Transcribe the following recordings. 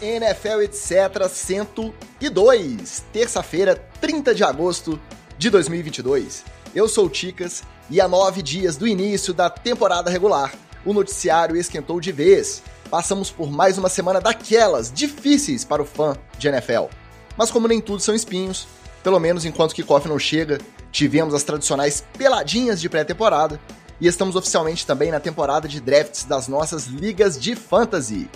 NFL etc 102, terça-feira, 30 de agosto de 2022. Eu sou o Ticas e há nove dias do início da temporada regular, o noticiário esquentou de vez. Passamos por mais uma semana daquelas difíceis para o fã de NFL. Mas como nem tudo são espinhos, pelo menos enquanto que Kickoff não chega, tivemos as tradicionais peladinhas de pré-temporada e estamos oficialmente também na temporada de drafts das nossas ligas de fantasy.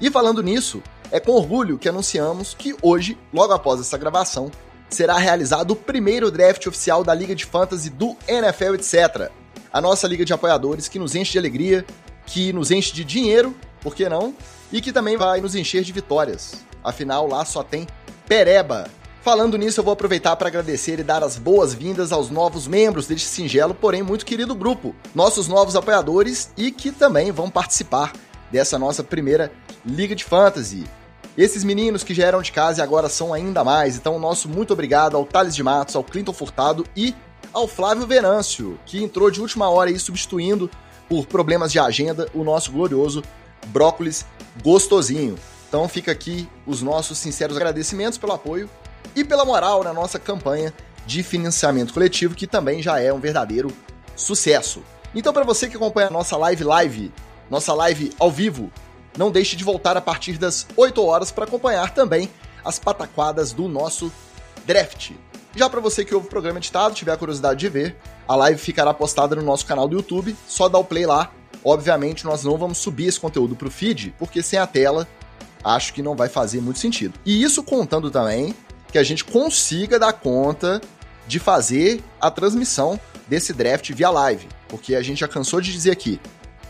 E falando nisso, é com orgulho que anunciamos que hoje, logo após essa gravação, será realizado o primeiro draft oficial da Liga de Fantasy do NFL etc. A nossa liga de apoiadores que nos enche de alegria, que nos enche de dinheiro, por que não? E que também vai nos encher de vitórias. Afinal, lá só tem pereba. Falando nisso, eu vou aproveitar para agradecer e dar as boas-vindas aos novos membros deste singelo, porém muito querido grupo, nossos novos apoiadores e que também vão participar dessa nossa primeira Liga de Fantasy. Esses meninos que já eram de casa e agora são ainda mais, então nosso muito obrigado ao Thales de Matos, ao Clinton Furtado e ao Flávio Venâncio, que entrou de última hora aí substituindo por problemas de agenda o nosso glorioso Brócolis Gostosinho. Então fica aqui os nossos sinceros agradecimentos pelo apoio e pela moral na nossa campanha de financiamento coletivo, que também já é um verdadeiro sucesso. Então, para você que acompanha a nossa live live, nossa live ao vivo, não deixe de voltar a partir das 8 horas para acompanhar também as pataquadas do nosso draft. Já para você que ouve o programa editado, tiver a curiosidade de ver, a live ficará postada no nosso canal do YouTube, só dá o play lá. Obviamente, nós não vamos subir esse conteúdo para o feed, porque sem a tela, acho que não vai fazer muito sentido. E isso contando também que a gente consiga dar conta de fazer a transmissão desse draft via live. Porque a gente já cansou de dizer aqui: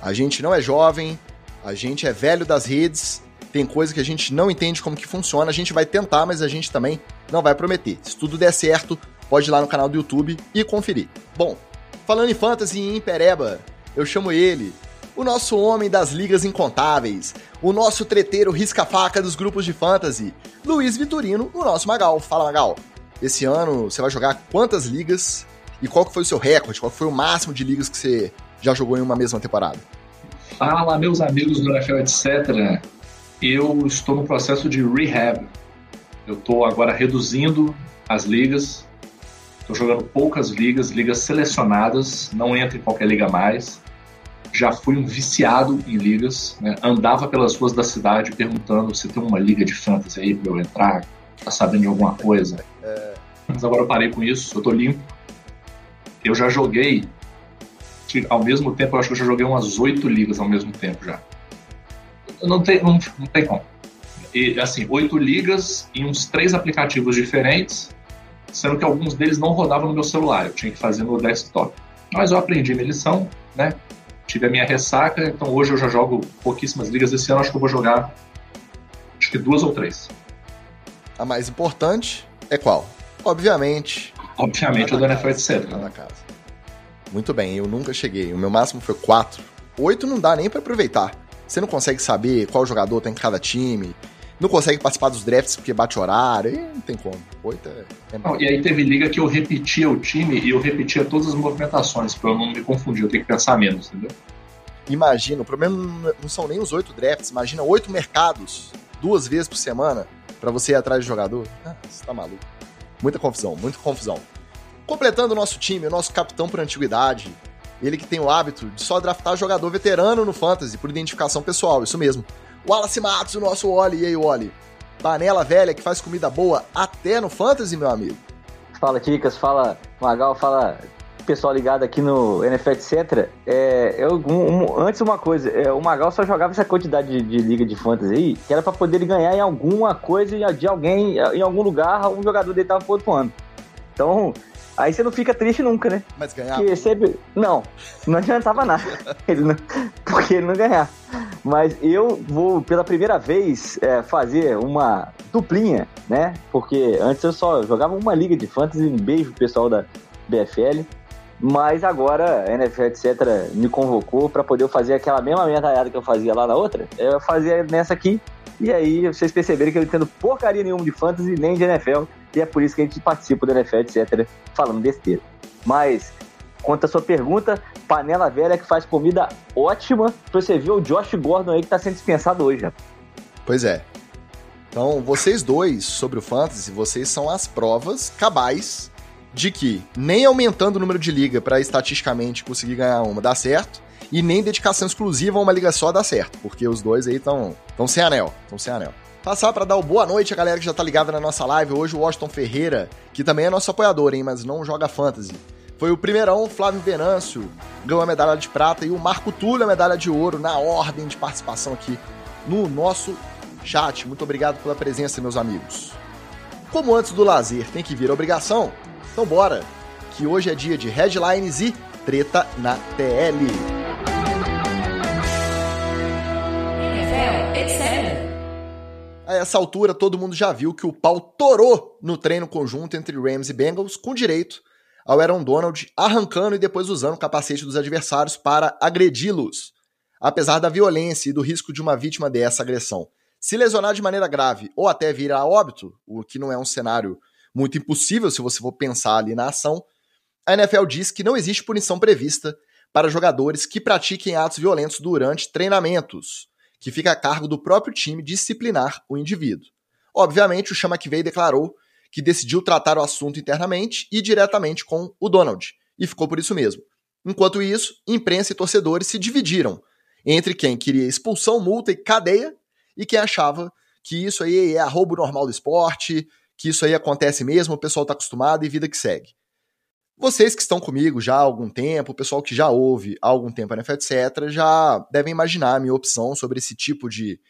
a gente não é jovem, a gente é velho das redes, tem coisa que a gente não entende como que funciona, a gente vai tentar, mas a gente também não vai prometer. Se tudo der certo, pode ir lá no canal do YouTube e conferir. Bom, falando em fantasy e em Pereba, eu chamo ele, o nosso homem das ligas incontáveis, o nosso treteiro risca-faca dos grupos de fantasy, Luiz Vitorino, o nosso Magal. Fala, Magal. Esse ano você vai jogar quantas ligas e qual que foi o seu recorde? Qual foi o máximo de ligas que você já jogou em uma mesma temporada? Fala, meus amigos do NFL, etc. Eu estou no processo de rehab. Eu estou agora reduzindo as ligas. Estou jogando poucas ligas, ligas selecionadas. Não entro em qualquer liga mais já fui um viciado em ligas, né? andava pelas ruas da cidade perguntando se tem uma liga de fantasy aí para eu entrar, tá sabendo de alguma coisa. É... Mas agora eu parei com isso, eu tô limpo. Eu já joguei, ao mesmo tempo, eu acho que eu já joguei umas oito ligas ao mesmo tempo já. Não tem, não, não tem como. E, assim, oito ligas em uns três aplicativos diferentes, sendo que alguns deles não rodavam no meu celular, eu tinha que fazer no desktop. Mas eu aprendi minha lição, né? tive a minha ressaca, então hoje eu já jogo pouquíssimas ligas. Esse ano acho que eu vou jogar acho que duas ou três. A mais importante é qual? Obviamente. Obviamente, o da NFL, etc. Na casa. Muito bem, eu nunca cheguei. O meu máximo foi quatro. Oito não dá nem para aproveitar. Você não consegue saber qual jogador tem em cada time, não consegue participar dos drafts porque bate horário, não tem como. Oito é. é não, e aí teve liga que eu repetia o time e eu repetia todas as movimentações, pra eu não me confundir, eu tenho que pensar menos, entendeu? Imagina, o problema não são nem os oito drafts, imagina oito mercados, duas vezes por semana, para você ir atrás de jogador. Ah, você tá maluco. Muita confusão, muita confusão. Completando o nosso time, o nosso capitão por antiguidade, ele que tem o hábito de só draftar jogador veterano no Fantasy por identificação pessoal, isso mesmo. Wallace Matos, o nosso Oli. E aí, Oli? Panela velha que faz comida boa até no Fantasy, meu amigo. Fala, Ticas. Fala, Magal. Fala, pessoal ligado aqui no NFL, etc. É, eu, um, um, antes, uma coisa. É, o Magal só jogava essa quantidade de, de, liga de fantasy aí, que era pra poder ganhar em alguma coisa de alguém, em algum lugar, um jogador dele tava pontuando. Então, Aí você não fica triste nunca, né? Mas ganhar? Porque sempre... Não, não adiantava nada. Ele não... Porque ele não ganhar. Mas eu vou, pela primeira vez, é, fazer uma duplinha, né? Porque antes eu só jogava uma liga de fantasy. Um beijo pessoal da BFL. Mas agora a NFL, etc., me convocou para poder fazer aquela mesma medalhada que eu fazia lá na outra. Eu fazia nessa aqui. E aí vocês perceberam que eu não entendo porcaria nenhuma de fantasy nem de NFL. E é por isso que a gente participa do NFL, etc., falando besteira. Mas, quanto à sua pergunta, panela velha que faz comida ótima. Você viu o Josh Gordon aí que tá sendo dispensado hoje. Pois é. Então, vocês dois, sobre o Fantasy, vocês são as provas cabais de que nem aumentando o número de liga para estatisticamente conseguir ganhar uma dá certo, e nem dedicação exclusiva a uma liga só dá certo, porque os dois aí estão sem anel, estão sem anel. Passar para dar o boa noite a galera que já tá ligada na nossa live. Hoje o Washington Ferreira, que também é nosso apoiador, hein, mas não joga fantasy. Foi o primeirão, Flávio Venâncio, ganhou a medalha de prata e o Marco Túlio a medalha de ouro na ordem de participação aqui no nosso chat. Muito obrigado pela presença, meus amigos. Como antes do lazer tem que vir a obrigação, então bora, que hoje é dia de headlines e treta na TL. Essa altura, todo mundo já viu que o pau torou no treino conjunto entre Rams e Bengals, com direito ao Aaron Donald arrancando e depois usando o capacete dos adversários para agredi-los. Apesar da violência e do risco de uma vítima dessa agressão se lesionar de maneira grave ou até vir a óbito, o que não é um cenário muito impossível se você for pensar ali na ação, a NFL diz que não existe punição prevista para jogadores que pratiquem atos violentos durante treinamentos, que fica a cargo do próprio time disciplinar o indivíduo. Obviamente, o Chama que veio declarou que decidiu tratar o assunto internamente e diretamente com o Donald, e ficou por isso mesmo. Enquanto isso, imprensa e torcedores se dividiram entre quem queria expulsão, multa e cadeia e quem achava que isso aí é arrobo normal do esporte, que isso aí acontece mesmo, o pessoal está acostumado e vida que segue. Vocês que estão comigo já há algum tempo, o pessoal que já ouve há algum tempo a NFL, etc., já devem imaginar a minha opção sobre esse tipo de,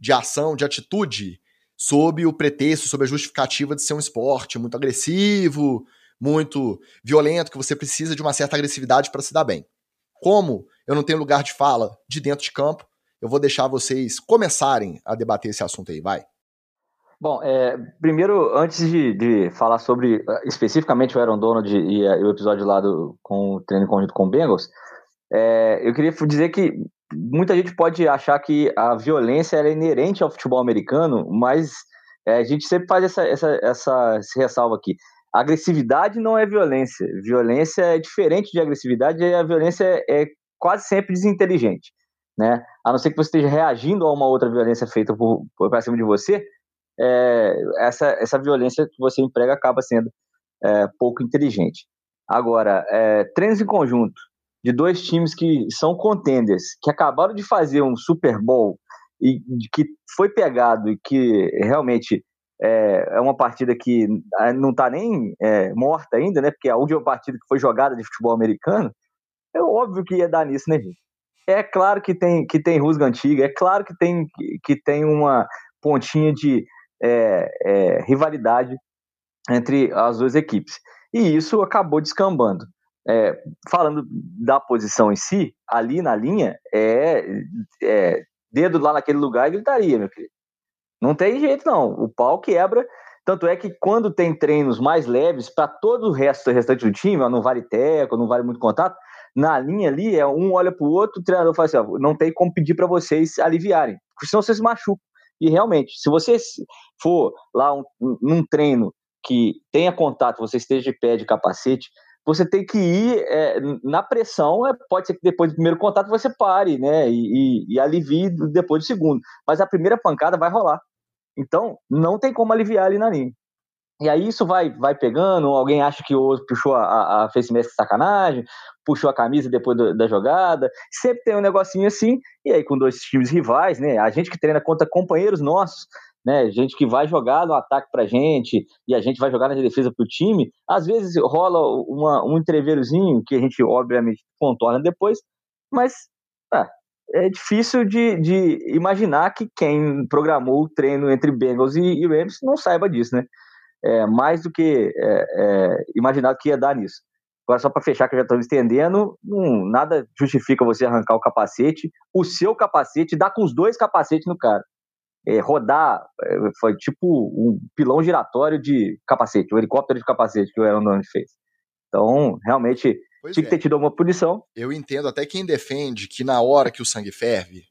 de ação, de atitude, sob o pretexto, sob a justificativa de ser um esporte muito agressivo, muito violento, que você precisa de uma certa agressividade para se dar bem. Como eu não tenho lugar de fala de dentro de campo, eu vou deixar vocês começarem a debater esse assunto aí, vai. Bom, é, primeiro, antes de, de, falar sobre uh, especificamente o Aaron Donald e, e, o episódio lá do, com o treino conjunto com o Bengals, é, eu queria dizer que muita gente pode achar que a violência é inerente ao futebol americano, mas é, a gente sempre faz essa, essa, essa ressalva aqui. Agressividade não é violência. Violência é diferente de agressividade e a violência é, é quase sempre desinteligente. Né? A não ser que você esteja reagindo a uma outra violência feita por, por cima de você, é, essa, essa violência que você emprega acaba sendo é, pouco inteligente. Agora, é, treinos em conjunto de dois times que são contenders, que acabaram de fazer um Super Bowl e que foi pegado e que realmente é, é uma partida que é, não está nem é, morta ainda, né? Porque a última partida que foi jogada de futebol americano, é óbvio que ia dar nisso, né, gente? É claro que tem, que tem rusga antiga, é claro que tem, que tem uma pontinha de é, é, rivalidade entre as duas equipes. E isso acabou descambando. É, falando da posição em si, ali na linha, é, é, dedo lá naquele lugar e gritaria, meu querido. Não tem jeito, não. O pau quebra. Tanto é que quando tem treinos mais leves, para todo o resto, o restante do time, ó, não vale teco, não vale muito contato, na linha ali, é um olha para o outro, o treinador fala assim: ó, não tem como pedir para vocês aliviarem, senão vocês se machucam. E realmente, se você for lá um, num treino que tenha contato, você esteja de pé de capacete, você tem que ir é, na pressão. É, pode ser que depois do primeiro contato você pare, né? E, e, e, alivie depois do segundo. Mas a primeira pancada vai rolar. Então, não tem como aliviar ali na linha. E aí isso vai, vai pegando, alguém acha que o outro puxou a, a face mask sacanagem, puxou a camisa depois do, da jogada. Sempre tem um negocinho assim, e aí com dois times rivais, né? A gente que treina contra companheiros nossos, né? Gente que vai jogar no ataque pra gente e a gente vai jogar na defesa pro time. Às vezes rola uma, um entreveirozinho que a gente, obviamente, contorna depois, mas ah, é difícil de, de imaginar que quem programou o treino entre Bengals e, e Rams não saiba disso, né? É, mais do que é, é, imaginado que ia dar nisso. Agora, só para fechar, que eu já estou estendendo, hum, nada justifica você arrancar o capacete, o seu capacete, dar com os dois capacetes no cara. É, rodar, é, foi tipo um pilão giratório de capacete, um helicóptero de capacete que o Aaron Donald fez. Então, realmente, pois tinha que ter é. tido uma punição. Eu entendo até quem defende que na hora que o sangue ferve,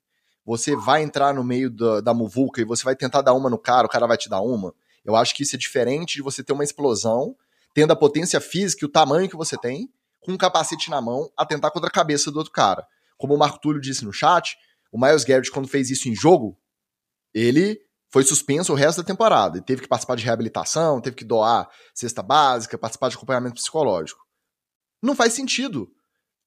você vai entrar no meio da, da muvuca e você vai tentar dar uma no cara, o cara vai te dar uma. Eu acho que isso é diferente de você ter uma explosão, tendo a potência física e o tamanho que você tem, com um capacete na mão, atentar contra a cabeça do outro cara. Como o Marco Túlio disse no chat, o Miles Garrett, quando fez isso em jogo, ele foi suspenso o resto da temporada e teve que participar de reabilitação, teve que doar cesta básica, participar de acompanhamento psicológico. Não faz sentido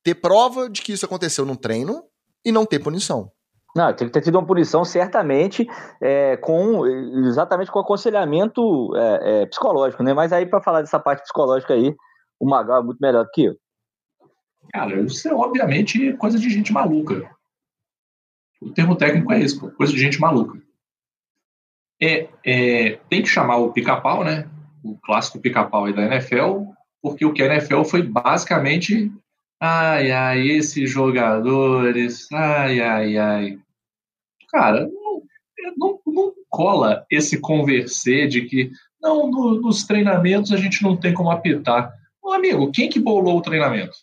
ter prova de que isso aconteceu num treino e não ter punição. Não, tem que ter tido uma punição, certamente, é, com exatamente com aconselhamento é, é, psicológico, né? Mas aí, para falar dessa parte psicológica aí, o Magal é muito melhor do que eu. Cara, isso é obviamente coisa de gente maluca. O termo técnico é isso, coisa de gente maluca é, é, tem que chamar o pica-pau, né? O clássico pica-pau aí da NFL, porque o que a NFL foi basicamente ai, ai, esses jogadores, ai, ai, ai. Cara, não, não, não cola esse converser de que não, no, nos treinamentos a gente não tem como apitar. Meu amigo, quem que bolou o treinamento?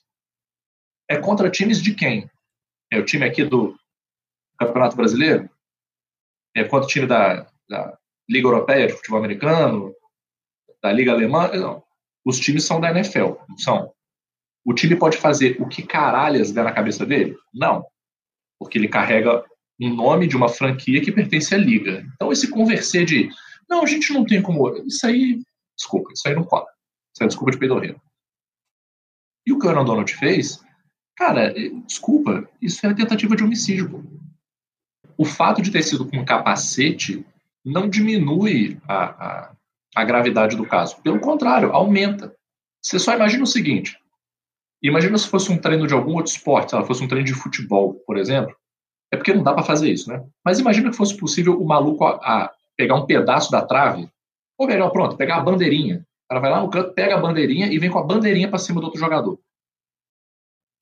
É contra times de quem? É o time aqui do Campeonato Brasileiro? É contra o time da, da Liga Europeia de Futebol Americano, da Liga Alemã. Não. Os times são da NFL, não são. O time pode fazer o que caralhas der na cabeça dele? Não. Porque ele carrega um nome de uma franquia que pertence à liga. Então, esse converser de não, a gente não tem como. Isso aí, desculpa, isso aí não cola. Isso aí é desculpa de peidorreiro. E o que o Aaron Donald fez, cara, desculpa, isso é tentativa de homicídio. Pô. O fato de ter sido com um capacete não diminui a, a, a gravidade do caso. Pelo contrário, aumenta. Você só imagina o seguinte: imagina se fosse um treino de algum outro esporte, se fosse um treino de futebol, por exemplo. É porque não dá para fazer isso, né? Mas imagina que fosse possível o maluco a, a pegar um pedaço da trave, ou melhor, pronto, pegar a bandeirinha. O cara vai lá no canto, pega a bandeirinha e vem com a bandeirinha para cima do outro jogador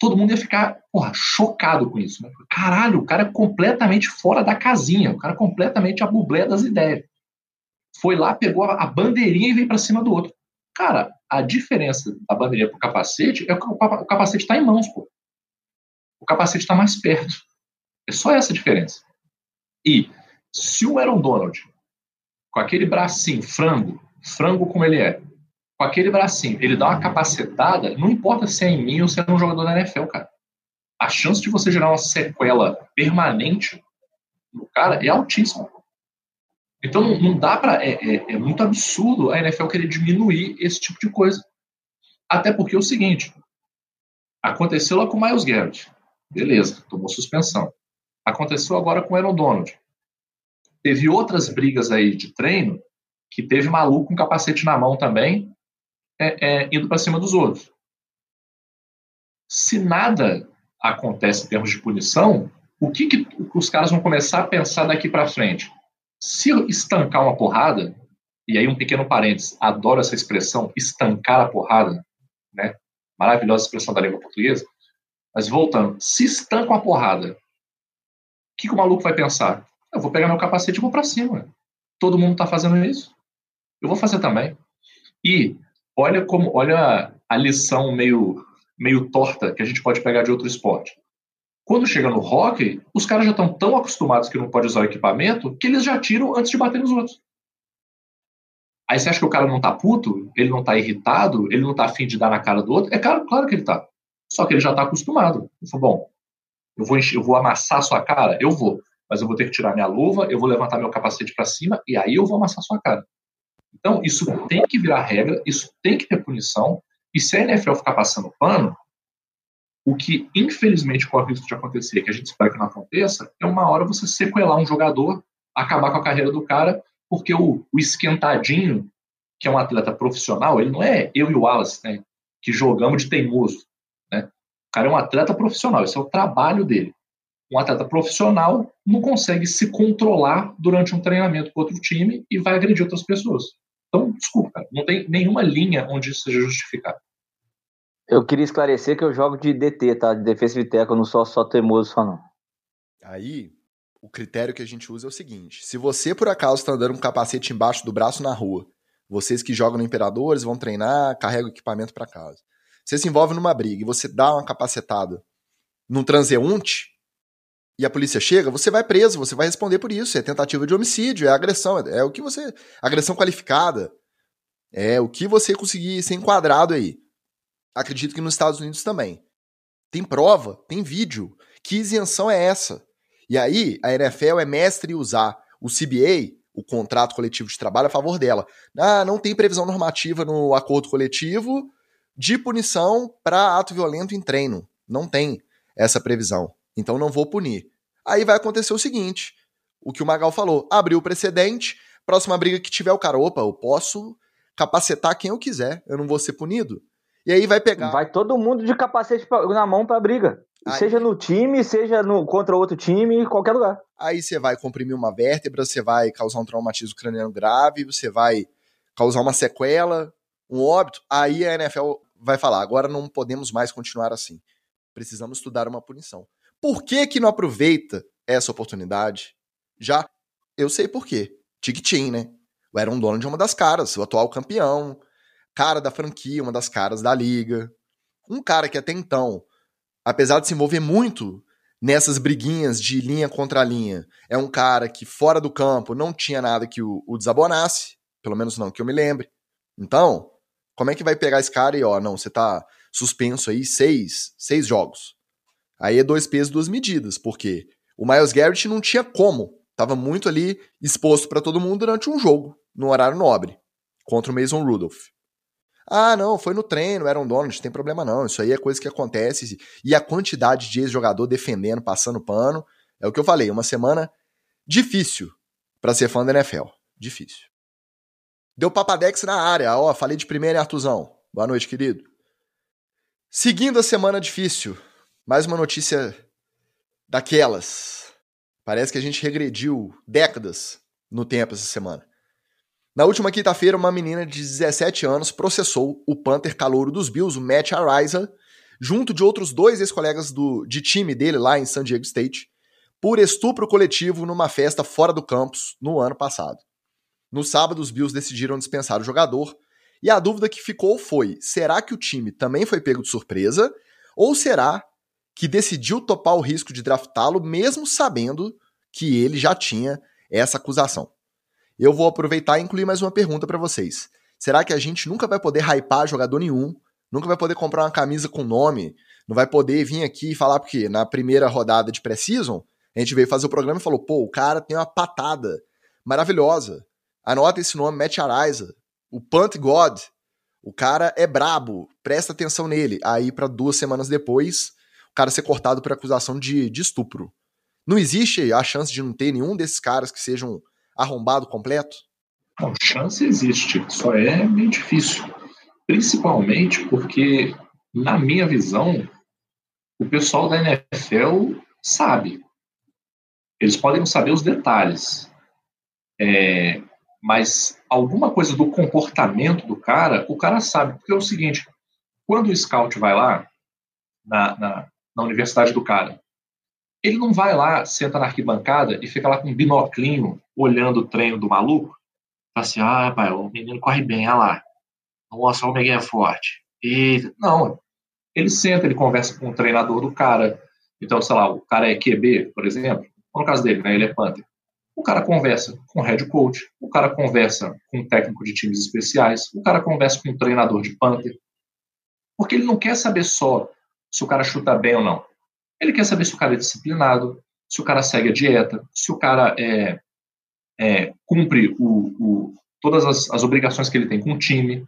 todo mundo ia ficar porra, chocado com isso. Né? Caralho, o cara é completamente fora da casinha, o cara é completamente a bublé das ideias. Foi lá, pegou a bandeirinha e veio para cima do outro. Cara, a diferença da bandeirinha pro capacete é que o capacete está em mãos, pô. O capacete está mais perto. É só essa diferença. E se o Aaron Donald, com aquele bracinho frango, frango como ele é, com aquele bracinho, ele dá uma capacetada, não importa se é em mim ou se é um jogador da NFL, cara. A chance de você gerar uma sequela permanente no cara é altíssima. Então não, não dá para. É, é, é, muito absurdo a NFL querer diminuir esse tipo de coisa. Até porque é o seguinte: aconteceu lá com o Miles Garrett. Beleza, tomou suspensão. Aconteceu agora com o Aaron Donald. Teve outras brigas aí de treino que teve maluco com capacete na mão também é, é, indo para cima dos outros. Se nada acontece em termos de punição, o que, que os caras vão começar a pensar daqui para frente? Se estancar uma porrada, e aí um pequeno parênteses, adoro essa expressão, estancar a porrada, né? Maravilhosa expressão da língua portuguesa. Mas voltando, se estanca uma porrada, que, que o maluco vai pensar? Eu vou pegar meu capacete e vou para cima. Todo mundo está fazendo isso. Eu vou fazer também. E olha como olha a lição meio meio torta que a gente pode pegar de outro esporte. Quando chega no hockey, os caras já estão tão acostumados que não pode usar o equipamento que eles já tiram antes de bater nos outros. Aí você acha que o cara não tá puto? Ele não tá irritado? Ele não tá afim de dar na cara do outro? É claro, claro que ele tá. Só que ele já tá acostumado. Ele falou, bom, eu vou, eu vou amassar sua cara? Eu vou. Mas eu vou ter que tirar minha luva, eu vou levantar meu capacete para cima e aí eu vou amassar sua cara. Então, isso tem que virar regra, isso tem que ter punição, e se a NFL ficar passando pano, o que infelizmente corre o risco de acontecer, que a gente espera que não aconteça, é uma hora você sequelar um jogador, acabar com a carreira do cara, porque o, o esquentadinho, que é um atleta profissional, ele não é eu e o Wallace, né, que jogamos de teimoso. O cara é um atleta profissional, esse é o trabalho dele. Um atleta profissional não consegue se controlar durante um treinamento com outro time e vai agredir outras pessoas. Então, desculpa, não tem nenhuma linha onde isso seja justificado. Eu queria esclarecer que eu jogo de DT, tá? De defesa de teco, eu não sou só teimoso só não. Aí, o critério que a gente usa é o seguinte: se você por acaso está dando um capacete embaixo do braço na rua, vocês que jogam no Imperadores vão treinar, carregam equipamento para casa. Você se envolve numa briga e você dá uma capacetada num transeunte e a polícia chega, você vai preso, você vai responder por isso. É tentativa de homicídio, é agressão, é, é o que você. Agressão qualificada. É o que você conseguir ser enquadrado aí. Acredito que nos Estados Unidos também. Tem prova, tem vídeo. Que isenção é essa? E aí, a NFL é mestre em usar o CBA, o contrato coletivo de trabalho a favor dela. Ah, não tem previsão normativa no acordo coletivo de punição para ato violento em treino. Não tem essa previsão. Então não vou punir. Aí vai acontecer o seguinte: o que o Magal falou, abriu o precedente, próxima briga que tiver o cara, opa, eu posso capacetar quem eu quiser, eu não vou ser punido. E aí vai pegar. Vai todo mundo de capacete na mão pra briga. Aí... Seja no time, seja no, contra outro time, em qualquer lugar. Aí você vai comprimir uma vértebra, você vai causar um traumatismo craniano grave, você vai causar uma sequela, um óbito. Aí a NFL vai falar: agora não podemos mais continuar assim. Precisamos estudar uma punição. Por que que não aproveita essa oportunidade? Já eu sei por quê. Tiquitim, né? O Aaron Donald é uma das caras, o atual campeão, cara da franquia, uma das caras da liga. Um cara que até então, apesar de se envolver muito nessas briguinhas de linha contra linha, é um cara que fora do campo não tinha nada que o, o desabonasse, pelo menos não que eu me lembre. Então, como é que vai pegar esse cara e, ó, não, você tá suspenso aí seis, seis jogos. Aí é dois pesos, duas medidas, porque o Miles Garrett não tinha como. Tava muito ali exposto para todo mundo durante um jogo, no horário nobre, contra o Mason Rudolph. Ah, não, foi no treino, era um Donald, não tem problema não. Isso aí é coisa que acontece. E a quantidade de ex-jogador defendendo, passando pano. É o que eu falei, uma semana difícil para ser fã da NFL. Difícil. Deu papadex na área. Ó, falei de primeira, Artuzão. Boa noite, querido. Seguindo a semana difícil, mais uma notícia daquelas. Parece que a gente regrediu décadas no tempo essa semana. Na última quinta-feira, uma menina de 17 anos processou o Panther calouro dos Bills, o Matt Araiza, junto de outros dois ex-colegas de time dele lá em San Diego State, por estupro coletivo numa festa fora do campus no ano passado. No sábado, os Bills decidiram dispensar o jogador, e a dúvida que ficou foi: será que o time também foi pego de surpresa? Ou será que decidiu topar o risco de draftá-lo mesmo sabendo que ele já tinha essa acusação? eu vou aproveitar e incluir mais uma pergunta para vocês. Será que a gente nunca vai poder hypar jogador nenhum? Nunca vai poder comprar uma camisa com nome? Não vai poder vir aqui e falar porque na primeira rodada de Precision, a gente veio fazer o programa e falou: pô, o cara tem uma patada maravilhosa. Anota esse nome, Matt Araiza, o Punt God. O cara é brabo, presta atenção nele. Aí, para duas semanas depois, o cara ser cortado por acusação de, de estupro. Não existe a chance de não ter nenhum desses caras que sejam arrombado completo? Não, chance existe, só é bem difícil. Principalmente porque, na minha visão, o pessoal da NFL sabe. Eles podem saber os detalhes. É, mas alguma coisa do comportamento do cara, o cara sabe. Porque é o seguinte: quando o scout vai lá, na, na, na universidade do cara, ele não vai lá, senta na arquibancada e fica lá com um binoclinho olhando o treino do maluco. Fala assim, ah, pai, o menino corre bem, olha lá. Nossa, o Miguel é forte. E não, ele senta, ele conversa com o treinador do cara. Então, sei lá, o cara é QB, por exemplo. No caso dele, né, ele é Panther. O cara conversa com o head coach, o cara conversa com o técnico de times especiais, o cara conversa com o treinador de Panther. Porque ele não quer saber só se o cara chuta bem ou não. Ele quer saber se o cara é disciplinado, se o cara segue a dieta, se o cara é, é, cumpre o, o, todas as, as, obrigações que ele tem com o time,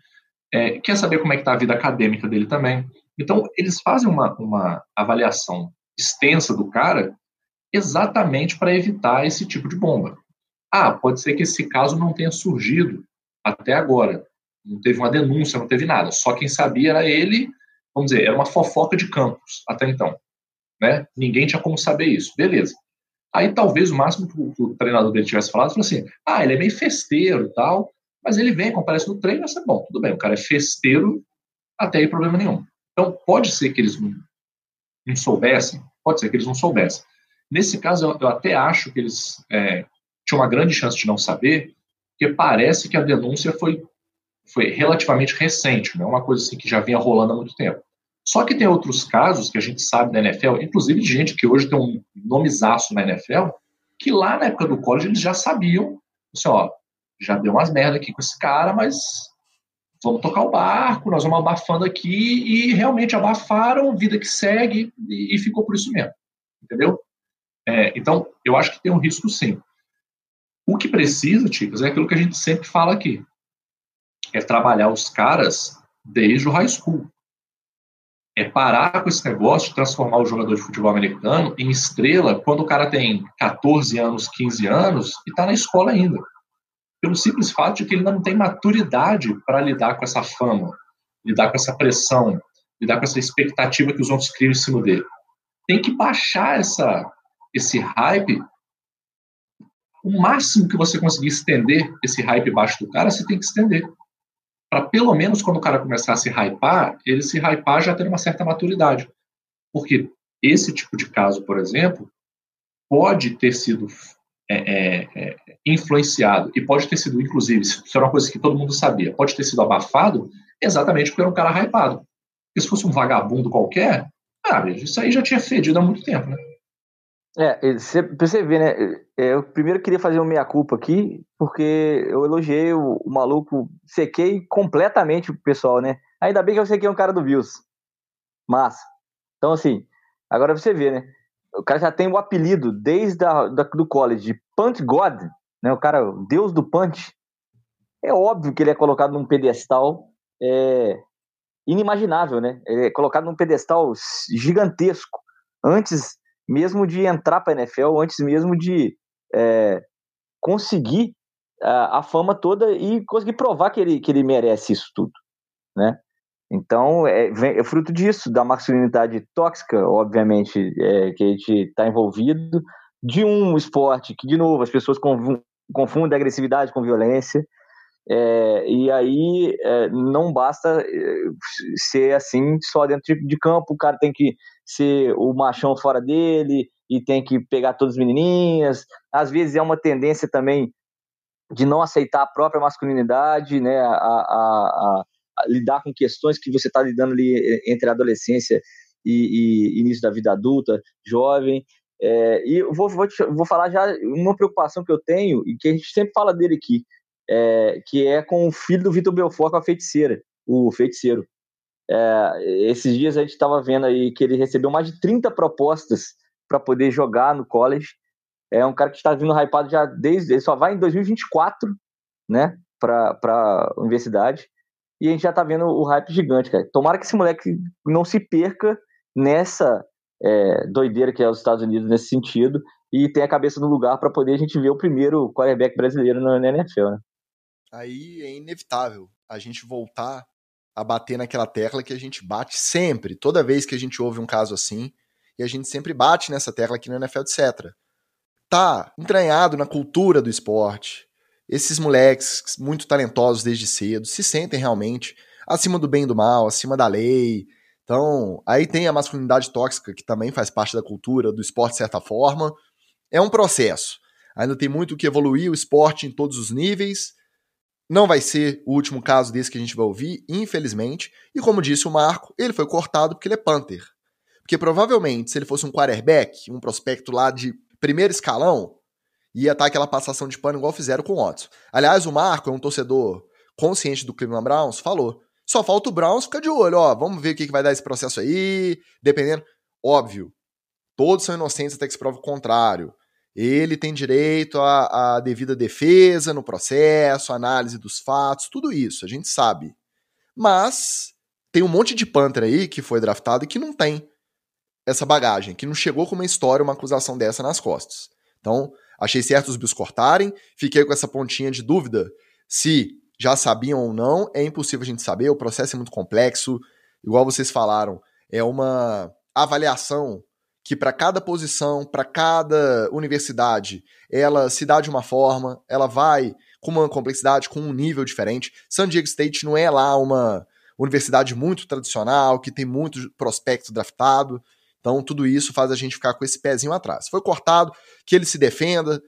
é, quer saber como é que está a vida acadêmica dele também. Então, eles fazem uma, uma avaliação extensa do cara exatamente para evitar esse tipo de bomba. Ah, pode ser que esse caso não tenha surgido até agora. Não teve uma denúncia, não teve nada. Só quem sabia era ele, vamos dizer, era uma fofoca de campos até então né? Ninguém tinha como saber isso. Beleza. Aí talvez o máximo que o, que o treinador dele tivesse falado foi assim: ah, ele é meio festeiro e tal, mas ele vem, comparece no treino, é bom, tudo bem, o cara é festeiro, até aí problema nenhum. Então pode ser que eles não, não soubessem, pode ser que eles não soubessem. Nesse caso, eu, eu até acho que eles é, tinham uma grande chance de não saber, porque parece que a denúncia foi, foi relativamente recente, não é uma coisa assim que já vinha rolando há muito tempo. Só que tem outros casos que a gente sabe da NFL, inclusive de gente que hoje tem um nomezaço na NFL, que lá na época do college eles já sabiam, assim, ó, já deu umas merda aqui com esse cara, mas vamos tocar o barco, nós vamos abafando aqui, e realmente abafaram, vida que segue, e, e ficou por isso mesmo, entendeu? É, então, eu acho que tem um risco sim. O que precisa, Ticas, é aquilo que a gente sempre fala aqui. É trabalhar os caras desde o high school. É parar com esse negócio de transformar o jogador de futebol americano em estrela quando o cara tem 14 anos, 15 anos e está na escola ainda. Pelo simples fato de que ele não tem maturidade para lidar com essa fama, lidar com essa pressão, lidar com essa expectativa que os outros criam em cima dele. Tem que baixar essa, esse hype o máximo que você conseguir estender esse hype baixo do cara, você tem que estender. Para pelo menos quando o cara começar a se hypar, ele se hypar já ter uma certa maturidade. Porque esse tipo de caso, por exemplo, pode ter sido é, é, é, influenciado e pode ter sido, inclusive, isso era uma coisa que todo mundo sabia, pode ter sido abafado exatamente porque era um cara hypado. Porque se fosse um vagabundo qualquer, ah, isso aí já tinha fedido há muito tempo, né? É, pra você ver, né? É, eu primeiro queria fazer uma meia-culpa aqui, porque eu elogiei o, o, maluco, sequei completamente o pessoal, né? Ainda bem que eu sequei um cara do Bills. Massa. Então, assim, agora você vê, né? O cara já tem o apelido desde a, da, do college de Punch God, né? O cara, o deus do punch. É óbvio que ele é colocado num pedestal é, inimaginável, né? Ele é colocado num pedestal gigantesco. Antes mesmo de entrar para a NFL, antes mesmo de é, conseguir a, a, fama toda e conseguir provar que ele, que ele merece isso tudo, né? Então, é, vem, é fruto disso, da masculinidade tóxica, obviamente, é, que a gente está envolvido, de um esporte que, de novo, as pessoas confundem agressividade com violência, é, e aí é, não basta é, ser assim só dentro de, campo, o cara tem que ser o machão fora dele e tem que pegar todas as menininhas. Às vezes é uma tendência também de não aceitar a própria masculinidade, né, a, a, a, lidar com questões que você está lidando ali é, entre a adolescência e, e, início da vida adulta, jovem. É, e vou, vou, vou falar já uma preocupação que eu tenho e que a gente sempre fala dele aqui é, que é com o filho do Vitor Belfort com a feiticeira, o feiticeiro. É, esses dias a gente estava vendo aí que ele recebeu mais de 30 propostas para poder jogar no college. É um cara que está vindo hypado já desde. Ele só vai em 2024, né, para a universidade. E a gente já está vendo o hype gigante, cara. Tomara que esse moleque não se perca nessa é, doideira que é os Estados Unidos nesse sentido e tenha a cabeça no lugar para poder a gente ver o primeiro quarterback brasileiro na NFL, né? Aí é inevitável a gente voltar a bater naquela tecla que a gente bate sempre, toda vez que a gente ouve um caso assim, e a gente sempre bate nessa tecla aqui no NFL, etc. Tá entranhado na cultura do esporte. Esses moleques muito talentosos desde cedo se sentem realmente acima do bem e do mal, acima da lei. Então, aí tem a masculinidade tóxica, que também faz parte da cultura do esporte de certa forma. É um processo. Ainda tem muito que evoluir o esporte em todos os níveis, não vai ser o último caso desse que a gente vai ouvir, infelizmente. E como disse o Marco, ele foi cortado porque ele é Panther. Porque provavelmente, se ele fosse um quarterback, um prospecto lá de primeiro escalão, ia estar aquela passação de pano igual fizeram com o Watson. Aliás, o Marco é um torcedor consciente do Cleveland Browns, falou. Só falta o Browns ficar de olho, ó, vamos ver o que vai dar esse processo aí, dependendo. Óbvio, todos são inocentes até que se prove o contrário. Ele tem direito à, à devida defesa no processo, análise dos fatos, tudo isso, a gente sabe. Mas tem um monte de Panther aí que foi draftado e que não tem essa bagagem, que não chegou com uma história, uma acusação dessa nas costas. Então, achei certo os Bills cortarem, fiquei com essa pontinha de dúvida se já sabiam ou não, é impossível a gente saber, o processo é muito complexo, igual vocês falaram, é uma avaliação que para cada posição, para cada universidade, ela se dá de uma forma, ela vai com uma complexidade, com um nível diferente. San Diego State não é lá uma universidade muito tradicional, que tem muito prospecto draftado. Então, tudo isso faz a gente ficar com esse pezinho atrás. Foi cortado, que ele se defenda,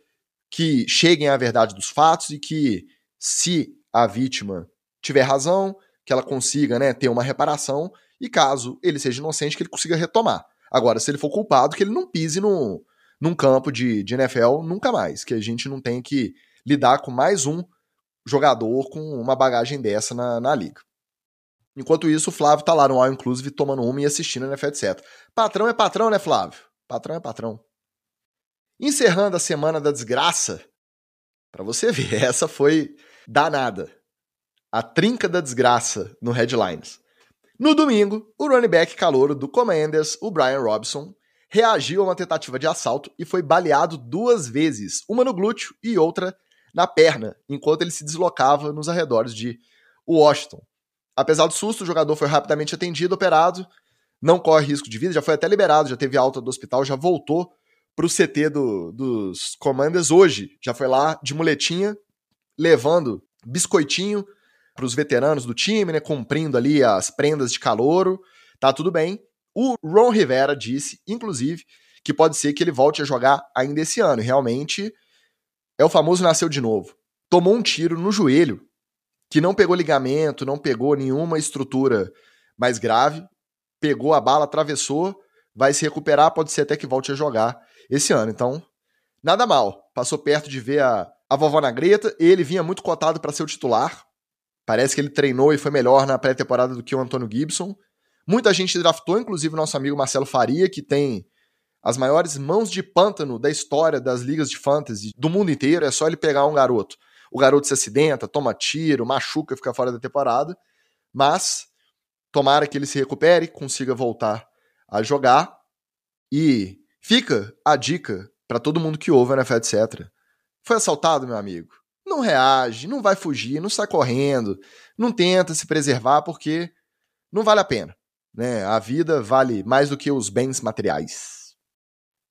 que cheguem à verdade dos fatos e que, se a vítima tiver razão, que ela consiga né, ter uma reparação, e caso ele seja inocente, que ele consiga retomar. Agora, se ele for culpado, que ele não pise no, num campo de, de NFL nunca mais. Que a gente não tem que lidar com mais um jogador com uma bagagem dessa na, na liga. Enquanto isso, o Flávio tá lá no All Inclusive tomando uma e assistindo a NFL, etc. Patrão é patrão, né, Flávio? Patrão é patrão. Encerrando a semana da desgraça, Para você ver, essa foi danada. A trinca da desgraça no Headlines. No domingo, o running back calouro do Commanders, o Brian Robson, reagiu a uma tentativa de assalto e foi baleado duas vezes, uma no glúteo e outra na perna, enquanto ele se deslocava nos arredores de Washington. Apesar do susto, o jogador foi rapidamente atendido, operado, não corre risco de vida, já foi até liberado, já teve alta do hospital, já voltou para o CT do, dos Commanders hoje. Já foi lá de muletinha, levando biscoitinho para os veteranos do time, né, cumprindo ali as prendas de calouro. Tá tudo bem. O Ron Rivera disse, inclusive, que pode ser que ele volte a jogar ainda esse ano. E realmente é o famoso nasceu de novo. Tomou um tiro no joelho, que não pegou ligamento, não pegou nenhuma estrutura mais grave, pegou a bala, atravessou, vai se recuperar, pode ser até que volte a jogar esse ano. Então, nada mal. Passou perto de ver a, a vovó na greta, ele vinha muito cotado para ser o titular. Parece que ele treinou e foi melhor na pré-temporada do que o Antônio Gibson. Muita gente draftou, inclusive o nosso amigo Marcelo Faria, que tem as maiores mãos de pântano da história das ligas de fantasy do mundo inteiro. É só ele pegar um garoto. O garoto se acidenta, toma tiro, machuca, fica fora da temporada. Mas tomara que ele se recupere, consiga voltar a jogar. E fica a dica para todo mundo que ouve a NFL, etc. Foi assaltado, meu amigo? Não reage, não vai fugir, não sai correndo, não tenta se preservar porque não vale a pena. Né? A vida vale mais do que os bens materiais.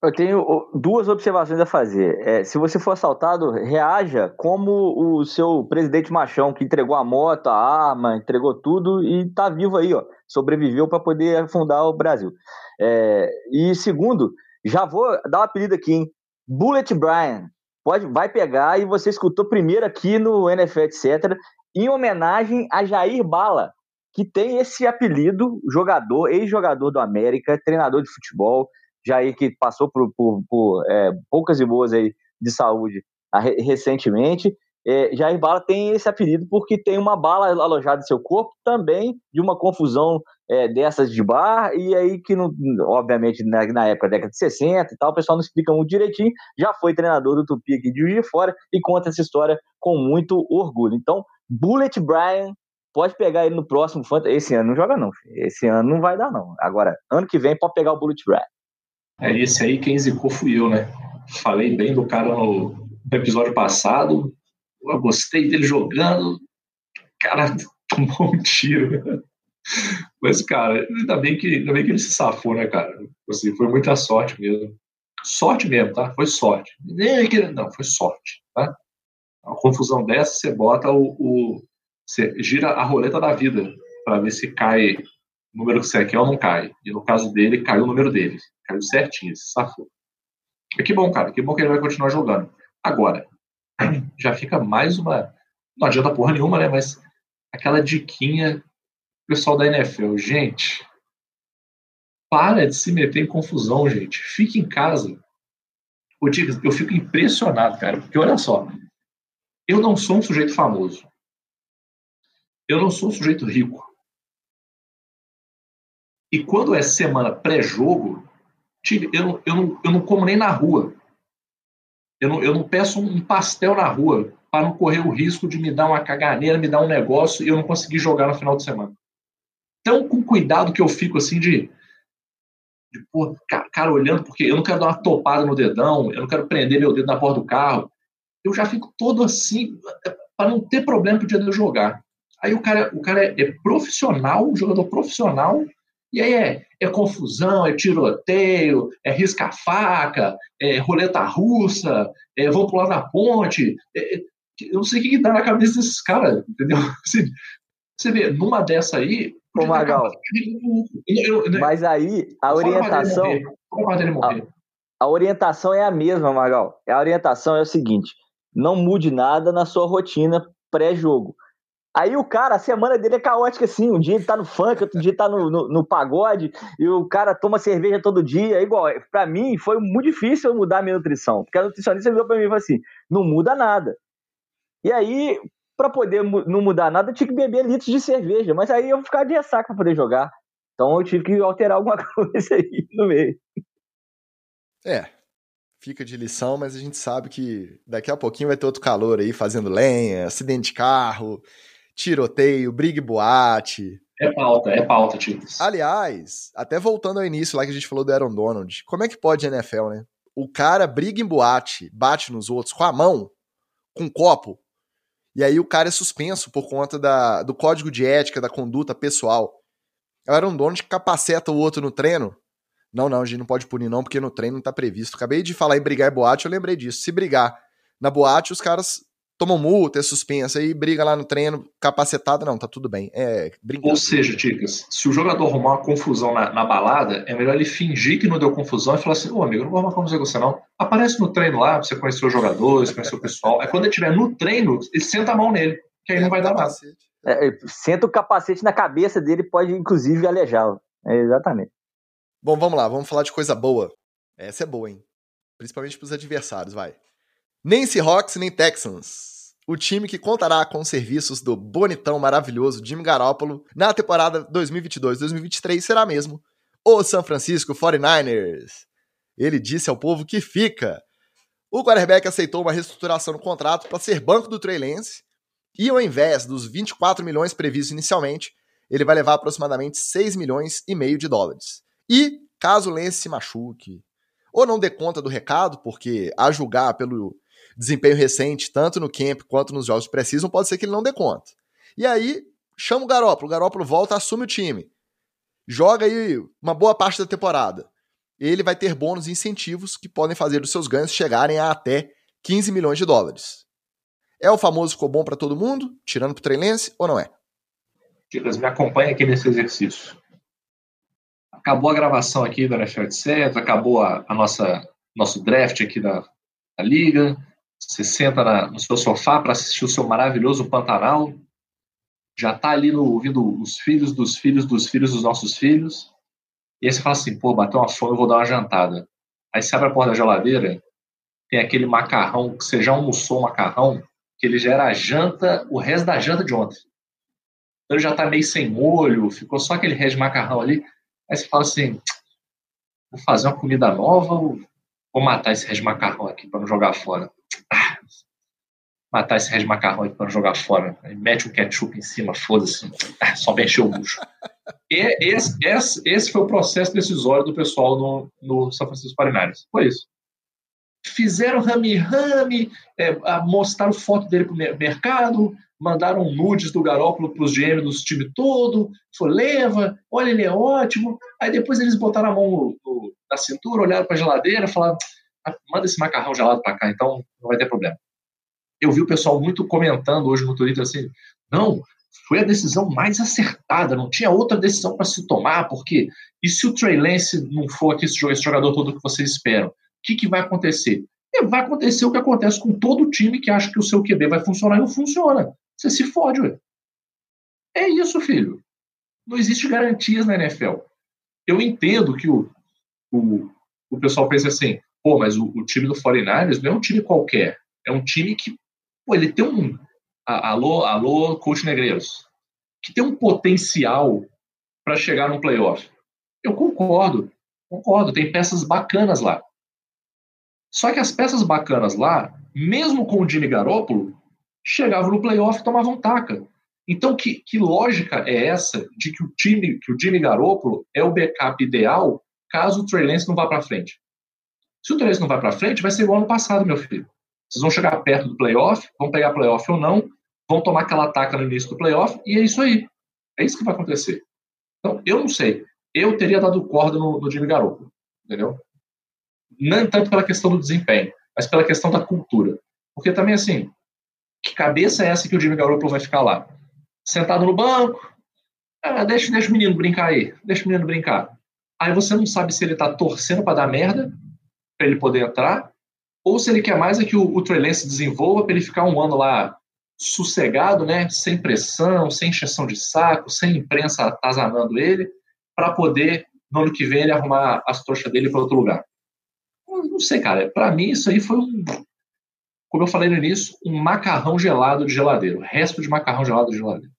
Eu tenho duas observações a fazer. É, se você for assaltado, reaja como o seu presidente machão que entregou a moto, a arma, entregou tudo e tá vivo aí, ó. Sobreviveu para poder afundar o Brasil. É, e segundo, já vou dar um apelido aqui, hein? Bullet Brian. Pode, vai pegar e você escutou primeiro aqui no NFL, etc. Em homenagem a Jair Bala, que tem esse apelido, jogador, ex-jogador do América, treinador de futebol, Jair que passou por, por, por é, poucas e boas aí de saúde recentemente. É, Jair Bala tem esse apelido porque tem uma bala alojada em seu corpo também de uma confusão é, dessas de bar, e aí que, não, obviamente, na, na, época, década de 60 e tal, o pessoal não explica muito direitinho, já foi treinador do Tupi aqui de Juiz de Fora e conta essa história com muito orgulho. Então, Bullet Brian pode pegar ele no próximo Fantasy. Esse ano não joga, não. Esse ano não vai dar, não. Agora, ano que vem, pode pegar o Bullet Brad. É, esse aí quem zicou fui eu, né? Falei bem do cara no episódio passado. Eu gostei dele jogando. Cara, tomou um tiro. Mas, cara, ainda bem, que, ainda bem que ele se safou, né, cara? Assim, foi muita sorte mesmo. Sorte mesmo, tá? Foi sorte. Não, foi sorte, tá? Uma confusão dessa, você bota o, o você gira a roleta da vida para ver se cai o número que você quer ou não cai. E no caso dele, caiu o número dele. Caiu certinho, se safou. E que bom, cara. Que bom que ele vai continuar jogando. Agora, já fica mais uma. Não adianta porra nenhuma, né? Mas aquela diquinha pessoal da NFL. Gente, para de se meter em confusão, gente. Fique em casa. Eu fico impressionado, cara, porque olha só. Eu não sou um sujeito famoso. Eu não sou um sujeito rico. E quando é semana pré-jogo, eu, eu, eu não como nem na rua. Eu não, eu não peço um pastel na rua para não correr o risco de me dar uma caganeira, me dar um negócio e eu não conseguir jogar no final de semana. Tão com cuidado que eu fico assim de, de cara, cara, olhando, porque eu não quero dar uma topada no dedão, eu não quero prender meu dedo na porta do carro. Eu já fico todo assim, para não ter problema pro dia de eu jogar. Aí o cara, o cara é, é profissional, um jogador profissional, e aí é, é confusão, é tiroteio, é risca-faca, é roleta russa, é vão pular na ponte. É, é eu não sei o que, dá na cabeça desses caras, entendeu? Você, você vê, numa dessa aí. Ô, Magal, mas aí a orientação. A, a orientação é a mesma, Magal. A orientação é o seguinte: não mude nada na sua rotina pré-jogo. Aí o cara, a semana dele é caótica assim. Um dia ele tá no funk, outro dia tá no, no, no pagode, e o cara toma cerveja todo dia. É igual, para mim foi muito difícil eu mudar a minha nutrição. Porque a nutricionista virou pra mim e falou assim: não muda nada. E aí, para poder não mudar nada, eu tinha que beber litros de cerveja. Mas aí eu ficava de ressaca pra poder jogar. Então eu tive que alterar alguma coisa aí no meio. É. fica de lição, mas a gente sabe que daqui a pouquinho vai ter outro calor aí, fazendo lenha, acidente de carro, tiroteio, briga e boate. É pauta, é pauta, Ticas. Aliás, até voltando ao início lá que a gente falou do Aaron Donald, como é que pode NFL, né? O cara briga em boate, bate nos outros com a mão, com um copo, e aí o cara é suspenso por conta da, do código de ética, da conduta pessoal. O Aaron Donald capaceta o outro no treino. Não, não, a gente não pode punir não, porque no treino não tá previsto. Acabei de falar em brigar em boate, eu lembrei disso. Se brigar na boate, os caras tomam multa, é suspensa, aí briga lá no treino, capacetada, não, tá tudo bem. É, Ou seja, Ticas, se o jogador arrumar uma confusão na, na, balada, é melhor ele fingir que não deu confusão e falar assim, ô amigo, não vou arrumar confusão com você não. Aparece no treino lá, você conheceu os jogadores, conheceu o pessoal. Aí quando ele estiver no treino, ele senta a mão nele, que aí é, não vai dar nada. É, senta o capacete na cabeça dele, pode inclusive aleijá-lo. É, exatamente. Bom, vamos lá, vamos falar de coisa boa. Essa é boa, hein? Principalmente pros adversários, vai. Nem Seahawks, nem Texans. O time que contará com os serviços do bonitão maravilhoso Jimmy Garoppolo na temporada 2022-2023 será mesmo o San Francisco 49ers. Ele disse ao povo que fica. O quarterback aceitou uma reestruturação no contrato para ser banco do Trey Lance e ao invés dos 24 milhões previstos inicialmente, ele vai levar aproximadamente 6 milhões e meio de dólares. E, caso Lance se machuque, ou não dê conta do recado, porque a julgar pelo desempenho recente, tanto no camp quanto nos jogos precisam, pode ser que ele não dê conta. E aí, chama o Garópolo, o Garópolo volta, assume o time. Joga aí uma boa parte da temporada. Ele vai ter bônus e incentivos que podem fazer os seus ganhos chegarem a até 15 milhões de dólares. É o famoso ficou bom para todo mundo, tirando pro Trailense, ou não é? Dicas, me acompanha aqui nesse exercício. Acabou a gravação aqui da NFL, etc. Acabou a, a nossa nosso draft aqui da, da liga. Você senta na, no seu sofá para assistir o seu maravilhoso Pantanal. Já está ali no, ouvindo os filhos dos filhos dos filhos dos nossos filhos. E aí você fala assim, pô, bateu uma fome, eu vou dar uma jantada. Aí você abre a porta da geladeira, tem aquele macarrão, que você já almoçou o macarrão, que ele já era a janta, o resto da janta de ontem. Então ele já está meio sem molho, ficou só aquele resto de macarrão ali. Aí você fala assim, vou fazer uma comida nova ou vou matar esse resto de macarrão aqui para não jogar fora? Matar esse de macarrão aqui para jogar fora. Mete um ketchup em cima, foda-se. Só encher o bucho. E esse, esse, esse foi o processo decisório do pessoal no, no São Francisco 49 Foi isso. Fizeram rame-rame, é, mostraram foto dele para o mercado, mandaram nudes do Garópolo para os gêmeos do time todo, foi, leva, olha, ele é ótimo. Aí depois eles botaram a mão no, no, na cintura, olharam para a geladeira, falaram, manda esse macarrão gelado para cá, então não vai ter problema. Eu vi o pessoal muito comentando hoje no Twitter assim, não, foi a decisão mais acertada, não tinha outra decisão para se tomar, porque e se o Trey Lance não for aqui esse jogador todo que vocês esperam? O que, que vai acontecer? E vai acontecer o que acontece com todo time que acha que o seu QB vai funcionar e não funciona. Você se fode, ué. É isso, filho. Não existe garantias na NFL. Eu entendo que o, o, o pessoal pensa assim, pô, mas o, o time do 49ers não é um time qualquer. É um time que, pô, ele tem um... Alô, alô, coach Negreiros. Que tem um potencial para chegar no playoff. Eu concordo, concordo. Tem peças bacanas lá. Só que as peças bacanas lá, mesmo com o Jimmy Garoppolo, chegavam no playoff e tomavam taca. Então, que, que lógica é essa de que o time, que o Jimmy Garoppolo é o backup ideal caso o Trey Lance não vá para frente? Se o Lance não vai para frente, vai ser igual ano passado, meu filho. Vocês vão chegar perto do playoff, vão pegar playoff ou não, vão tomar aquela taca no início do playoff e é isso aí. É isso que vai acontecer. Então, eu não sei. Eu teria dado corda no, no Jimmy Garoppolo, entendeu? Não tanto pela questão do desempenho, mas pela questão da cultura. Porque também, assim, que cabeça é essa que o Jimmy Garoppolo vai ficar lá? Sentado no banco? Ah, deixa, deixa o menino brincar aí. Deixa o menino brincar. Aí você não sabe se ele tá torcendo para dar merda, para ele poder entrar, ou se ele quer mais é que o, o Trey desenvolva para ele ficar um ano lá sossegado, né, sem pressão, sem encheção de saco, sem imprensa atazanando ele, para poder, no ano que vem, ele arrumar as trouxas dele para outro lugar. Não sei, cara. Para mim, isso aí foi um, como eu falei no início, um macarrão gelado de geladeiro. Resto de macarrão gelado de geladeiro.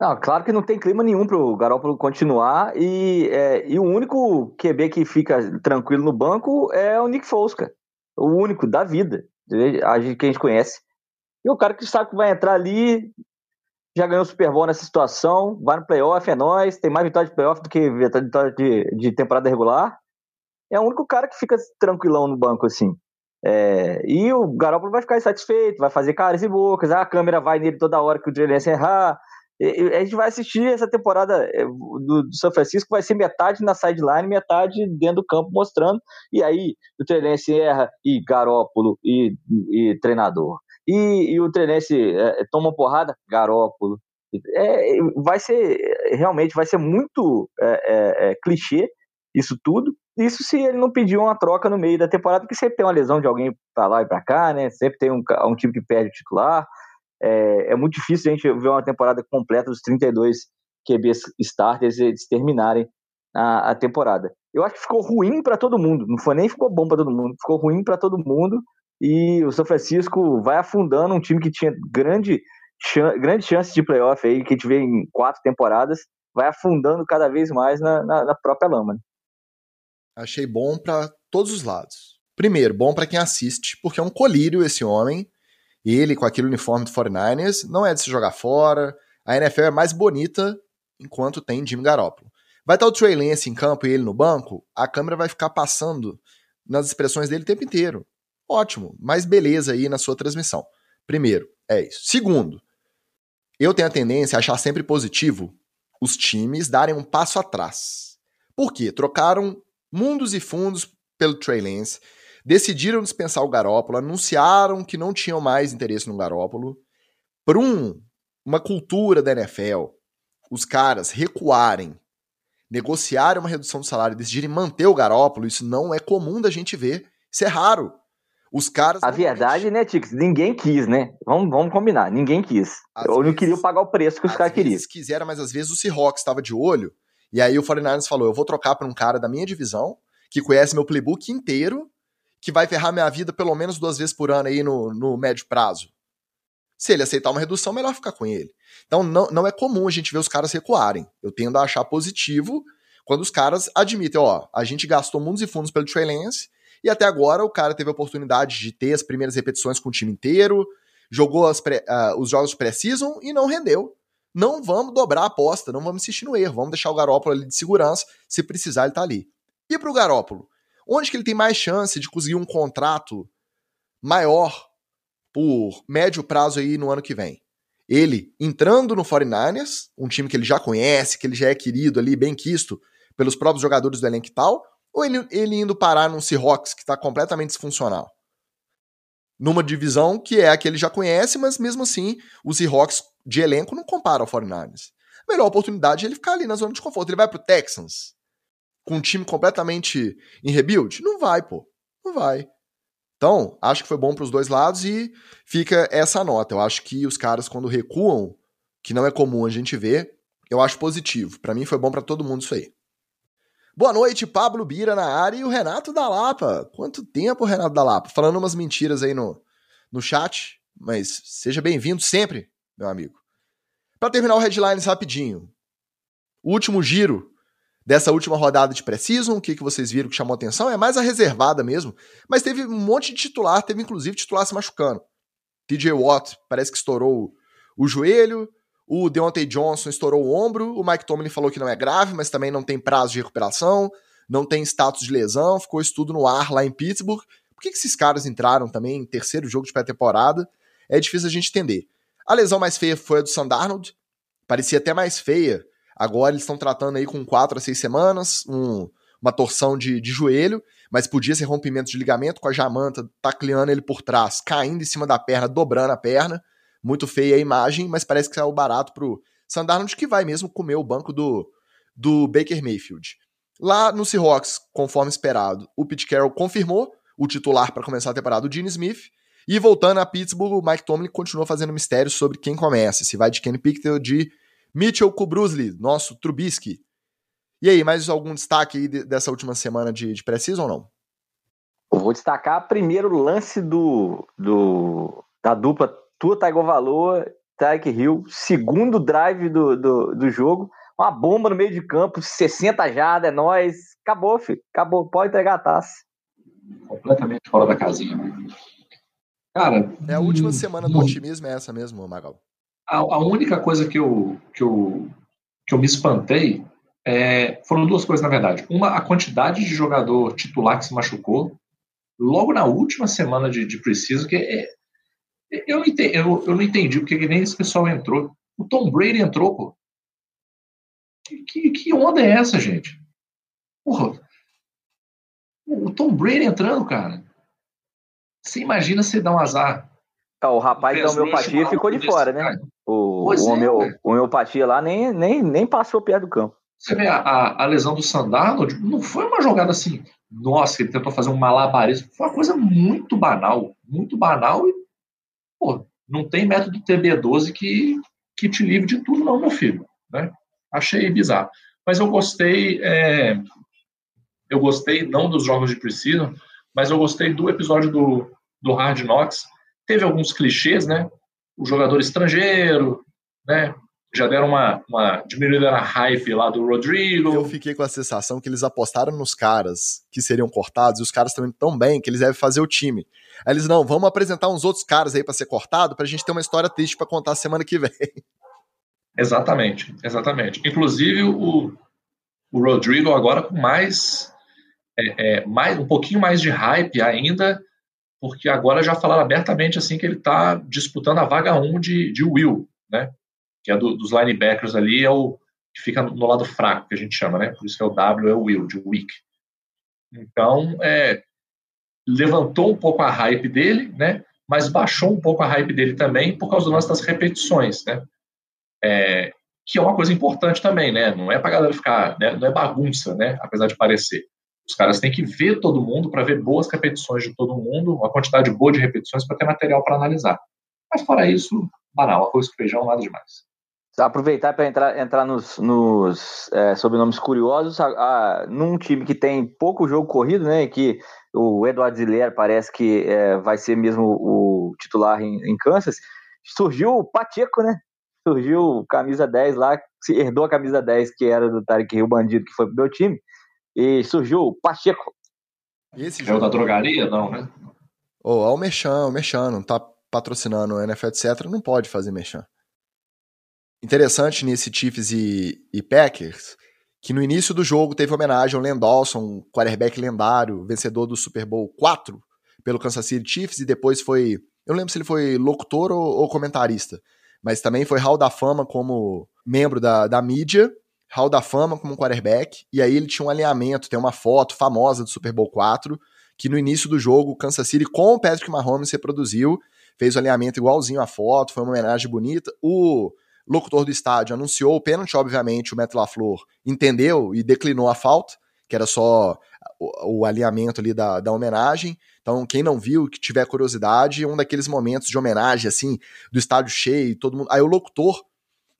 Não, claro que não tem clima nenhum pro Garoppolo continuar e, é, e o único QB que fica tranquilo no banco é o Nick Foles, cara. O único da vida, a gente, que a gente conhece. E o cara que sabe que vai entrar ali, já ganhou o Super Bowl nessa situação, vai no playoff, é nós, tem mais vitória de playoff do que vitória de, de temporada regular. É o único cara que fica tranquilão no banco, assim. É, e o Garoppolo vai ficar insatisfeito, vai fazer caras e bocas, a câmera vai nele toda hora que o Jalen errar, a gente vai assistir essa temporada é, do, do São Francisco, vai ser metade na sideline, metade dentro do campo mostrando. E aí o Trenense erra e Garópolo e, e treinador. E, e o Trenense é, toma porrada, Garópolo. É, vai ser realmente vai ser muito é, é, é, clichê isso tudo. Isso se ele não pedir uma troca no meio da temporada, porque sempre tem uma lesão de alguém para lá e para cá, né? Sempre tem um, um time que perde o titular. É, é, muito difícil a gente ver uma temporada completa dos 32 QBs starters eles terminarem a, a temporada. Eu acho que ficou ruim para todo mundo, não foi nem ficou bom para todo mundo, ficou ruim para todo mundo e o São Francisco vai afundando um time que tinha grande, chan grande chance de playoff aí, que a gente vê em quatro temporadas, vai afundando cada vez mais na, na, na própria lama. Né? Achei bom para todos os lados. Primeiro, bom para quem assiste, porque é um colírio esse homem ele com aquele uniforme do 49ers não é de se jogar fora. A NFL é mais bonita enquanto tem Jimmy Garoppolo. Vai estar o Trey Lance em campo e ele no banco, a câmera vai ficar passando nas expressões dele o tempo inteiro. Ótimo, mais beleza aí na sua transmissão. Primeiro, é isso. Segundo, eu tenho a tendência a achar sempre positivo os times darem um passo atrás. Por quê? Trocaram mundos e fundos pelo Trey Lance, decidiram dispensar o Garópolo, anunciaram que não tinham mais interesse no Garópolo. Por um, uma cultura da NFL, os caras recuarem, negociarem uma redução do salário e decidirem manter o Garópolo, isso não é comum da gente ver. Isso é raro. Os caras. A verdade, né, Tix? Ninguém quis, né? Vamos, vamos combinar. Ninguém quis. Ou não queriam pagar o preço que os caras queriam. Eles quiseram, mas às vezes o Seahawks estava de olho. E aí o 49ers falou: eu vou trocar para um cara da minha divisão, que conhece meu playbook inteiro, que vai ferrar minha vida pelo menos duas vezes por ano aí no, no médio prazo. Se ele aceitar uma redução, melhor ficar com ele. Então não, não é comum a gente ver os caras recuarem. Eu tendo a achar positivo quando os caras admitem, ó, a gente gastou mundos e fundos pelo Trey Lance e até agora o cara teve a oportunidade de ter as primeiras repetições com o time inteiro, jogou pré, uh, os jogos de pré-season e não rendeu. Não vamos dobrar a aposta, não vamos insistir no erro, vamos deixar o Garópolo ali de segurança, se precisar ele tá ali. E pro Garópolo? Onde que ele tem mais chance de conseguir um contrato maior por médio prazo aí no ano que vem? Ele entrando no 49ers, um time que ele já conhece, que ele já é querido ali, bem quisto pelos próprios jogadores do elenco e tal, ou ele, ele indo parar num Seahawks que está completamente disfuncional? Numa divisão que é a que ele já conhece, mas mesmo assim, os Seahawks de elenco não compara ao 49ers. A melhor oportunidade é ele ficar ali na zona de conforto. Ele vai pro Texans, com um time completamente em rebuild? Não vai, pô. Não vai. Então, acho que foi bom para os dois lados e fica essa nota. Eu acho que os caras, quando recuam, que não é comum a gente ver, eu acho positivo. Para mim foi bom para todo mundo isso aí. Boa noite, Pablo Bira na área e o Renato da Lapa. Quanto tempo, Renato da Lapa? Falando umas mentiras aí no, no chat, mas seja bem-vindo sempre, meu amigo. Para terminar o headlines rapidinho. O último giro dessa última rodada de Precision, o que, que vocês viram que chamou atenção? É mais a reservada mesmo, mas teve um monte de titular, teve inclusive titular se machucando. TJ Watt parece que estourou o joelho, o Deontay Johnson estourou o ombro, o Mike Tomlin falou que não é grave, mas também não tem prazo de recuperação, não tem status de lesão, ficou isso tudo no ar lá em Pittsburgh. Por que, que esses caras entraram também em terceiro jogo de pré-temporada? É difícil a gente entender. A lesão mais feia foi a do Sandarnold, parecia até mais feia Agora eles estão tratando aí com 4 a 6 semanas, um, uma torção de, de joelho, mas podia ser rompimento de ligamento com a Jamanta tacleando ele por trás, caindo em cima da perna, dobrando a perna. Muito feia a imagem, mas parece que saiu barato pro Sandarnold, que vai mesmo comer o banco do, do Baker Mayfield. Lá no Seahawks, conforme esperado, o Pete Carroll confirmou o titular para começar a temporada, o Gene Smith. E voltando a Pittsburgh, o Mike Tomlin continua fazendo mistério sobre quem começa, se vai de Kenny Pickett ou de Mitchell Kubrusli, nosso Trubisky. E aí, mais algum destaque aí dessa última semana de, de pré-season ou não? Eu vou destacar primeiro o lance do, do, da dupla Tua Tagovailoa Tyreek Hill, segundo drive do, do, do jogo, uma bomba no meio de campo, 60 jardas, é nóis. Acabou, filho. Acabou. Pode entregar a taça. Completamente fora da casinha. Cara. É a última hum, semana do otimismo, é essa mesmo, Magal. A, a, única coisa que eu, que eu, que eu me espantei é, foram duas coisas, na verdade. Uma, a quantidade de jogador titular que se machucou logo na última semana de, de preciso, que é, eu, não entendi, eu, eu não entendi porque nem esse pessoal entrou. O Tom Brady entrou, pô. Que, que onda é essa, gente? Porra. O Tom Brady entrando, cara. Você imagina se dá um azar. Ah, o rapaz da homeopatia ficou de fora, né? O, o, é, homeo, o homeopatia lá nem, nem, nem passou perto do campo. Você vê, a, a, a lesão do Sandalo não foi uma jogada assim, nossa, ele tentou fazer um malabarismo. Foi uma coisa muito banal, muito banal e, pô, não tem método TB12 que, que te livre de tudo, não, meu filho. Né? Achei bizarro. Mas eu gostei, é, eu gostei não dos jogos de Precision, mas eu gostei do episódio do, do Hard Knocks. Teve alguns clichês, né? O jogador estrangeiro, né? Já deram uma, uma diminuída na hype lá do Rodrigo. Eu fiquei com a sensação que eles apostaram nos caras que seriam cortados e os caras também tão bem que eles devem fazer o time. Aí eles, não, vamos apresentar uns outros caras aí para ser cortado pra gente ter uma história triste para contar semana que vem. Exatamente, exatamente. Inclusive o, o Rodrigo agora com mais, é, é, mais um pouquinho mais de hype ainda, porque agora já falaram abertamente assim que ele está disputando a vaga 1 de, de Will, né? Que é do, dos linebackers ali, é o que fica no lado fraco, que a gente chama, né? Por isso que é o W, é o Will, de weak. Então, é, levantou um pouco a hype dele, né? Mas baixou um pouco a hype dele também por causa do lance das repetições, né? É, que é uma coisa importante também, né? Não é para galera ficar, né? não é bagunça, né? Apesar de parecer. Os caras têm que ver todo mundo para ver boas repetições de todo mundo, uma quantidade boa de repetições para ter material para analisar. Mas fora isso, banal, arroz com feijão, nada demais. Aproveitar para entrar, entrar nos, nos é, sobrenomes curiosos, a, a, num time que tem pouco jogo corrido, né? Que o Eduardo Ziller parece que é, vai ser mesmo o titular em, em Kansas, surgiu o Pacheco, né? surgiu camisa 10 lá, herdou a camisa 10 que era do Tarek Rio Bandido, que foi pro meu time, e surgiu o Pacheco. Esse jogo... É o da drogaria? Não, né? Ô, oh, é o Merchan, o Merchan, não tá patrocinando o NFL, etc., não pode fazer Merchan. Interessante nesse Chiefs e, e Packers, que no início do jogo teve homenagem ao Len Dawson, quarterback lendário, vencedor do Super Bowl 4 pelo Kansas City Chiefs, e depois foi. Eu não lembro se ele foi locutor ou, ou comentarista mas também foi Hall da Fama como membro da, da mídia, Hall da Fama como quarterback, e aí ele tinha um alinhamento, tem uma foto famosa do Super Bowl 4, que no início do jogo, Kansas City com o Patrick Mahomes reproduziu, fez o alinhamento igualzinho à foto, foi uma homenagem bonita. O locutor do estádio anunciou o pênalti, obviamente, o Matt LaFleur entendeu e declinou a falta, que era só o, o alinhamento ali da, da homenagem. Então, quem não viu, que tiver curiosidade, um daqueles momentos de homenagem, assim, do estádio cheio, todo mundo. Aí o locutor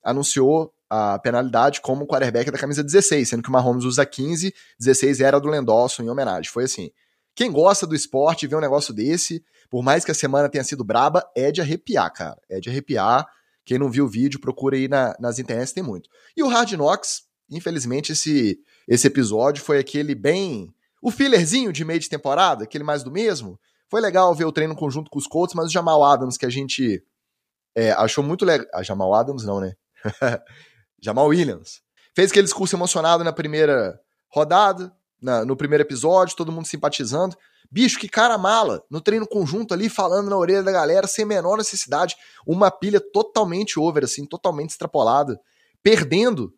anunciou a penalidade como quarterback da camisa 16, sendo que o Mahomes usa 15, 16 era do Lendosson em homenagem. Foi assim. Quem gosta do esporte vê um negócio desse, por mais que a semana tenha sido braba, é de arrepiar, cara. É de arrepiar. Quem não viu o vídeo, procura aí na, nas internets, tem muito. E o Hard Knocks, infelizmente, esse, esse episódio foi aquele bem o fillerzinho de meio de temporada, aquele mais do mesmo, foi legal ver o treino conjunto com os Colts, mas o Jamal Adams, que a gente é, achou muito legal. Ah, Jamal Adams não, né? Jamal Williams. Fez aquele discurso emocionado na primeira rodada, na, no primeiro episódio, todo mundo simpatizando. Bicho, que cara mala, no treino conjunto ali, falando na orelha da galera, sem menor necessidade. Uma pilha totalmente over, assim, totalmente extrapolada. Perdendo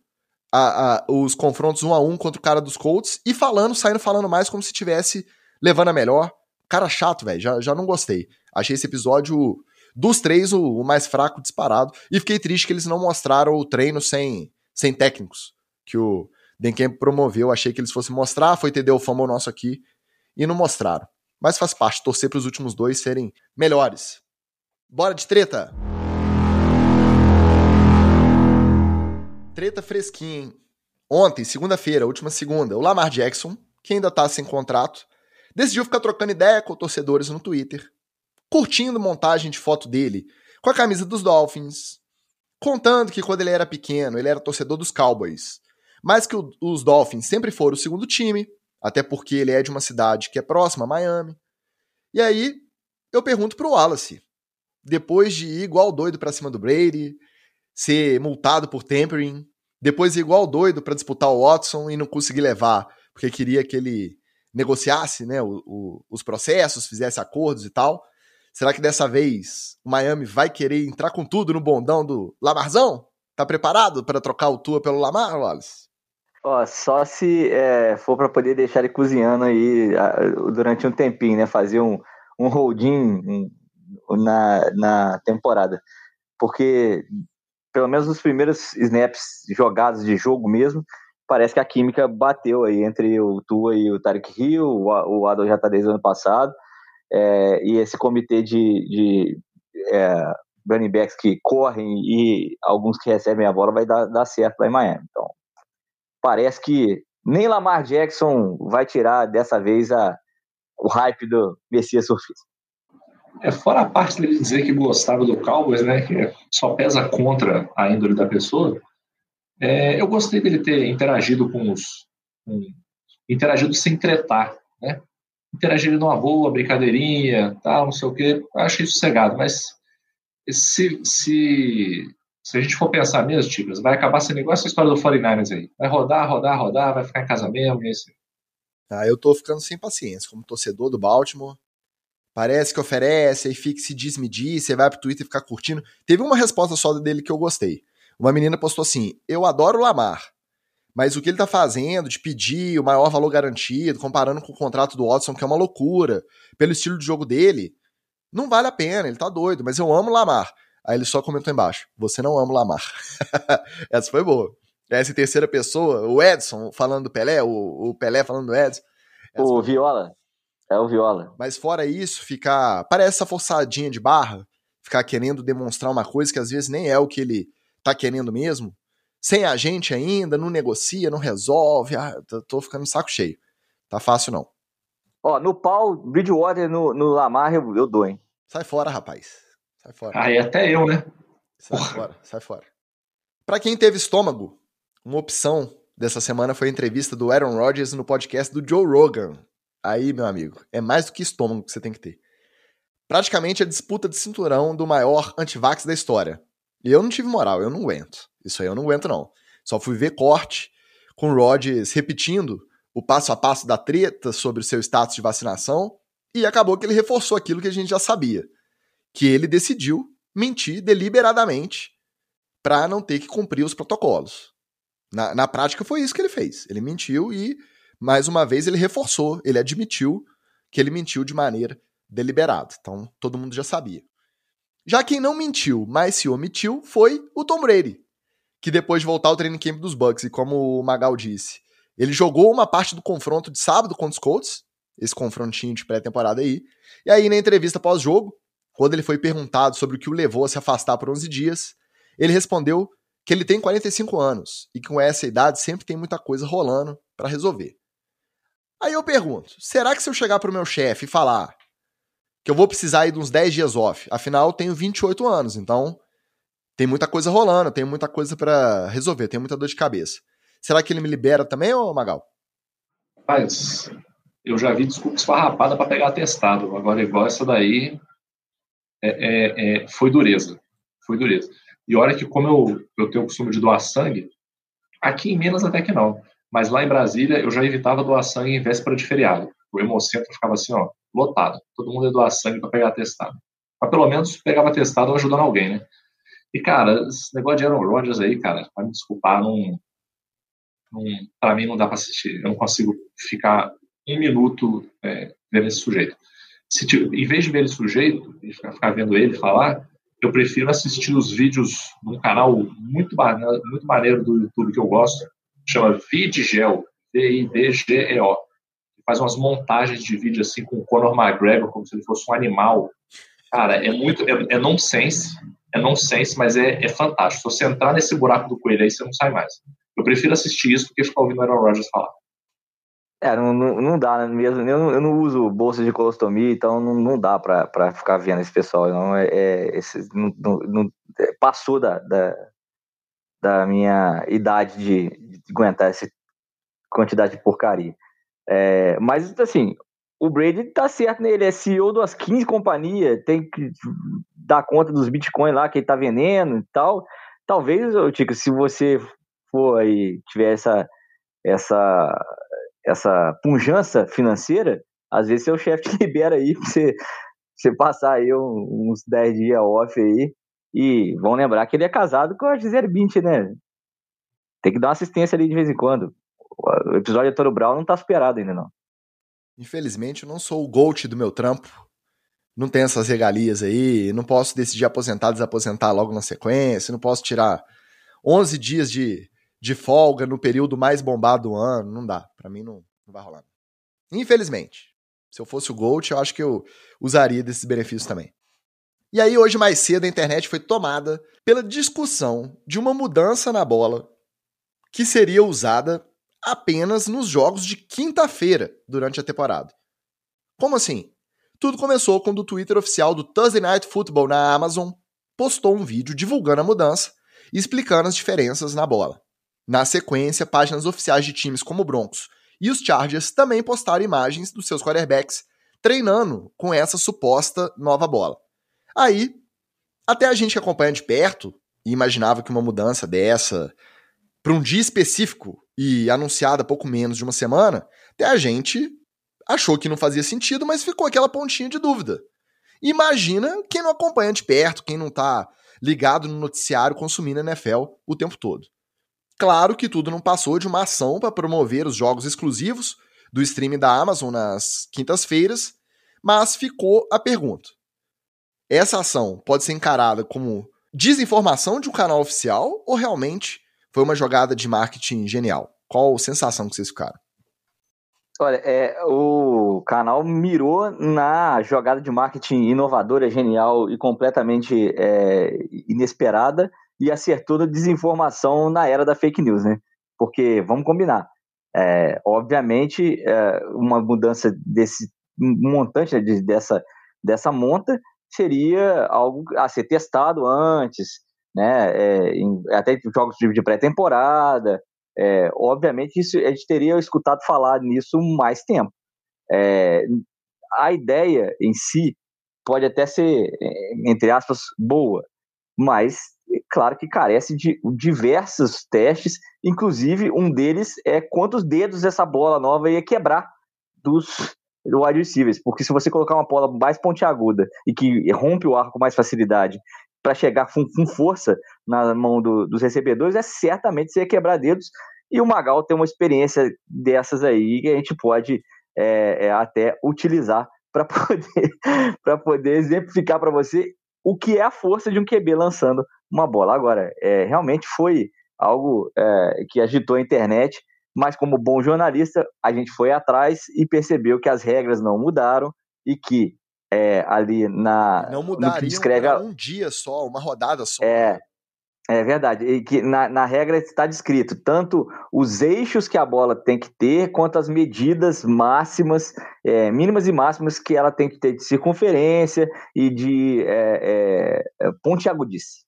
a, a, os confrontos um a um contra o cara dos Colts e falando, saindo falando mais como se tivesse levando a melhor. Cara chato, velho, já, já não gostei. Achei esse episódio dos três o, o, mais fraco disparado e fiquei triste que eles não mostraram o treino sem, sem técnicos que o Camp promoveu. Achei que eles fossem mostrar, foi ter o fama nosso aqui e não mostraram. Mas faz parte, torcer para os últimos dois serem melhores. Bora de treta! Treta fresquinha, hein? Ontem, segunda-feira, última segunda, o Lamar Jackson, que ainda tá sem contrato, decidiu ficar trocando ideia com torcedores no Twitter, curtindo montagem de foto dele com a camisa dos Dolphins, contando que quando ele era pequeno, ele era torcedor dos Cowboys, mas que o, os Dolphins sempre foram o segundo time, até porque ele é de uma cidade que é próxima a Miami. E aí eu pergunto pro Wallace, depois de ir igual doido para cima do Brady, ser multado por tampering, depois ir igual doido para disputar o Watson e não conseguir levar, porque queria que ele negociasse né, o, o, os processos, fizesse acordos e tal. Será que dessa vez o Miami vai querer entrar com tudo no bondão do Lamarzão? Tá preparado para trocar o Tua pelo Lamar, Wallace? Ó, só se é, for para poder deixar ele cozinhando aí durante um tempinho, né? Fazer um, um holding na, na temporada. Porque, pelo menos nos primeiros snaps jogados de jogo mesmo, parece que a química bateu aí entre o Tua e o Tarek Hill, o Adol já tá desde o ano passado, é, e esse comitê de, de é, running backs que correm e alguns que recebem a bola vai dar, dar certo lá em Miami. Então, parece que nem Lamar Jackson vai tirar dessa vez a, o hype do Messias surfista. É, fora a parte dele dizer que gostava do Cowboys, né, que só pesa contra a índole da pessoa, é, eu gostei dele ter interagido com os. Com, interagido sem tretar, né? Interagido numa boa, brincadeirinha, tal, não sei o quê. Achei sossegado, mas se, se, se a gente for pensar mesmo, Tigres, vai acabar sendo igual essa história do 49ers aí. Vai rodar, rodar, rodar, vai ficar em casa mesmo, esse. Ah, eu tô ficando sem paciência, como torcedor do Baltimore. Parece que oferece, aí fica se desmedir, você vai pro Twitter ficar curtindo. Teve uma resposta só dele que eu gostei. Uma menina postou assim: Eu adoro Lamar, mas o que ele tá fazendo de pedir o maior valor garantido, comparando com o contrato do Watson, que é uma loucura, pelo estilo de jogo dele, não vale a pena, ele tá doido, mas eu amo o Lamar. Aí ele só comentou embaixo: Você não ama o Lamar. Essa foi boa. Essa terceira pessoa, o Edson falando do Pelé, o, o Pelé falando do Edson. o Viola. É o Viola. Mas fora isso, ficar. Parece essa forçadinha de barra, ficar querendo demonstrar uma coisa que às vezes nem é o que ele tá querendo mesmo, sem a gente ainda, não negocia, não resolve, ah, tô ficando saco cheio. Tá fácil não. Ó, no pau, Bridgewater no, no Lamar eu, eu dou, hein? Sai fora, rapaz. Sai fora. Aí até eu, né? Sai Porra. fora, sai fora. Pra quem teve estômago, uma opção dessa semana foi a entrevista do Aaron Rodgers no podcast do Joe Rogan. Aí, meu amigo, é mais do que estômago que você tem que ter. Praticamente a disputa de cinturão do maior antivax da história. E eu não tive moral, eu não aguento. Isso aí eu não aguento, não. Só fui ver corte com o Rodgers repetindo o passo a passo da treta sobre o seu status de vacinação e acabou que ele reforçou aquilo que a gente já sabia. Que ele decidiu mentir deliberadamente para não ter que cumprir os protocolos. Na, na prática foi isso que ele fez. Ele mentiu e, mais uma vez, ele reforçou, ele admitiu que ele mentiu de maneira deliberada. Então, todo mundo já sabia. Já quem não mentiu, mas se omitiu, foi o Tom Brady, que depois de voltar ao training camp dos Bucks, e como o Magal disse, ele jogou uma parte do confronto de sábado contra os Colts, esse confrontinho de pré-temporada aí, e aí na entrevista pós-jogo, quando ele foi perguntado sobre o que o levou a se afastar por 11 dias, ele respondeu que ele tem 45 anos e que com essa idade sempre tem muita coisa rolando para resolver. Aí eu pergunto, será que se eu chegar pro meu chefe e falar que eu vou precisar ir de uns 10 dias off. Afinal, eu tenho 28 anos, então tem muita coisa rolando, tem muita coisa para resolver, tem muita dor de cabeça. Será que ele me libera também, ô Magal? Mas eu já vi desculpa esfarrapada para pegar atestado. Agora, igual essa daí, é, é, é, foi dureza. Foi dureza. E olha que, como eu, eu tenho o costume de doar sangue, aqui em Minas até que não. Mas lá em Brasília, eu já evitava doar sangue em véspera de feriado. O Hemocentro ficava assim, ó, lotado. Todo mundo ia doar sangue para pegar testado. Mas pelo menos pegava testado ajudando alguém, né? E, cara, esse negócio de Aaron Rodgers aí, cara, para me desculpar, não, não, pra mim não dá para assistir. Eu não consigo ficar um minuto é, vendo esse sujeito. Se, em vez de ver esse sujeito e ficar, ficar vendo ele falar, eu prefiro assistir os vídeos num canal muito, muito maneiro do YouTube que eu gosto, chama Vidgel, V-I-D-G-E-O faz umas montagens de vídeo assim com o Conor McGregor como se ele fosse um animal. Cara, é muito. É, é nonsense. É nonsense, mas é, é fantástico. Se você entrar nesse buraco do coelho aí, você não sai mais. Eu prefiro assistir isso do que ficar ouvindo o Aaron Rodgers falar. É, não, não, não dá né? mesmo. Eu não, eu não uso bolsa de colostomia, então não, não dá pra ficar vendo esse pessoal. Não, é, é esse, não, não, passou da, da, da minha idade de, de, aguentar essa quantidade de porcaria. É, mas, assim, o Brady tá certo, né? Ele é CEO das 15 companhias, tem que dar conta dos bitcoins lá que ele tá vendendo e tal. Talvez, Tico, se você for aí, tiver essa, essa, essa punjança financeira, às vezes seu chefe te libera aí pra você, você passar aí uns 10 dias off aí. E vão lembrar que ele é casado com a Gisele Bündchen, né? Tem que dar uma assistência ali de vez em quando. O episódio de Toro Brown não tá superado ainda, não. Infelizmente, eu não sou o GOAT do meu trampo. Não tenho essas regalias aí. Não posso decidir aposentar, desaposentar logo na sequência. Não posso tirar 11 dias de, de folga no período mais bombado do ano. Não dá. Para mim, não, não vai rolar. Infelizmente. Se eu fosse o GOAT, eu acho que eu usaria desses benefícios também. E aí, hoje mais cedo, a internet foi tomada pela discussão de uma mudança na bola que seria usada apenas nos jogos de quinta-feira durante a temporada. Como assim? Tudo começou quando o Twitter oficial do Thursday Night Football na Amazon postou um vídeo divulgando a mudança e explicando as diferenças na bola. Na sequência, páginas oficiais de times como o Broncos e os Chargers também postaram imagens dos seus quarterbacks treinando com essa suposta nova bola. Aí, até a gente que acompanha de perto e imaginava que uma mudança dessa para um dia específico e anunciada pouco menos de uma semana, até a gente achou que não fazia sentido, mas ficou aquela pontinha de dúvida. Imagina quem não acompanha de perto, quem não está ligado no noticiário consumindo NFL o tempo todo. Claro que tudo não passou de uma ação para promover os jogos exclusivos do streaming da Amazon nas quintas-feiras, mas ficou a pergunta: essa ação pode ser encarada como desinformação de um canal oficial ou realmente foi uma jogada de marketing genial? Qual sensação que vocês ficaram? Olha, é, o canal mirou na jogada de marketing inovadora, genial e completamente é, inesperada e acertou na desinformação na era da fake news, né? Porque, vamos combinar, é, obviamente, é, uma mudança desse montante né, de, dessa, dessa monta seria algo a ser testado antes, né? É, em, até jogos de pré-temporada. É, obviamente, isso, a gente teria escutado falar nisso mais tempo. É, a ideia em si pode até ser, é, entre aspas, boa, mas claro que carece de diversos testes, inclusive um deles é quantos dedos essa bola nova ia quebrar dos wide receivers, porque se você colocar uma bola mais pontiaguda e que rompe o arco com mais facilidade para chegar com, com, força na mão do, dos recebedores, é certamente ia quebrar dedos. E o Magal tem uma experiência dessas aí que a gente pode é, é, até utilizar para poder, poder exemplificar para você o que é a força de um QB lançando uma bola. Agora, é, realmente foi algo é, que agitou a internet, mas como bom jornalista, a gente foi atrás e percebeu que as regras não mudaram e que é, ali na. Não mudaria descreve um dia só, uma rodada só. É, é verdade. E que na, na regra está descrito tanto os eixos que a bola tem que ter, quanto as medidas máximas, é, mínimas e máximas que ela tem que ter de circunferência e de é, é, é pontiagudice.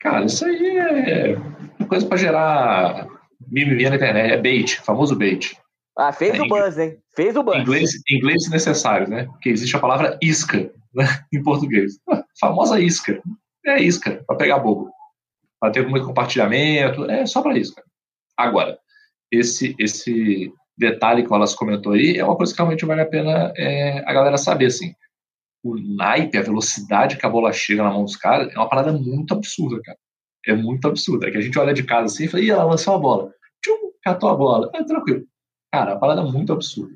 Cara, isso aí é coisa para gerar mimimi na internet. É bait, famoso bait. Ah, fez é, o buzz, hein? Fez o buzz. Inglês, inglês necessário, né? Porque existe a palavra isca né? em português. famosa isca. É isca, para pegar bobo. Para ter muito compartilhamento, é só para isso. Cara. Agora, esse, esse detalhe que o Wallace comentou aí é uma coisa que realmente vale a pena é, a galera saber, assim. O naipe, a velocidade que a bola chega na mão dos caras é uma parada muito absurda, cara. É muito absurda. É que a gente olha de casa assim e fala, ih, ela lançou a bola. Tchum, catou a bola. É tranquilo. Cara, a parada é muito absurda.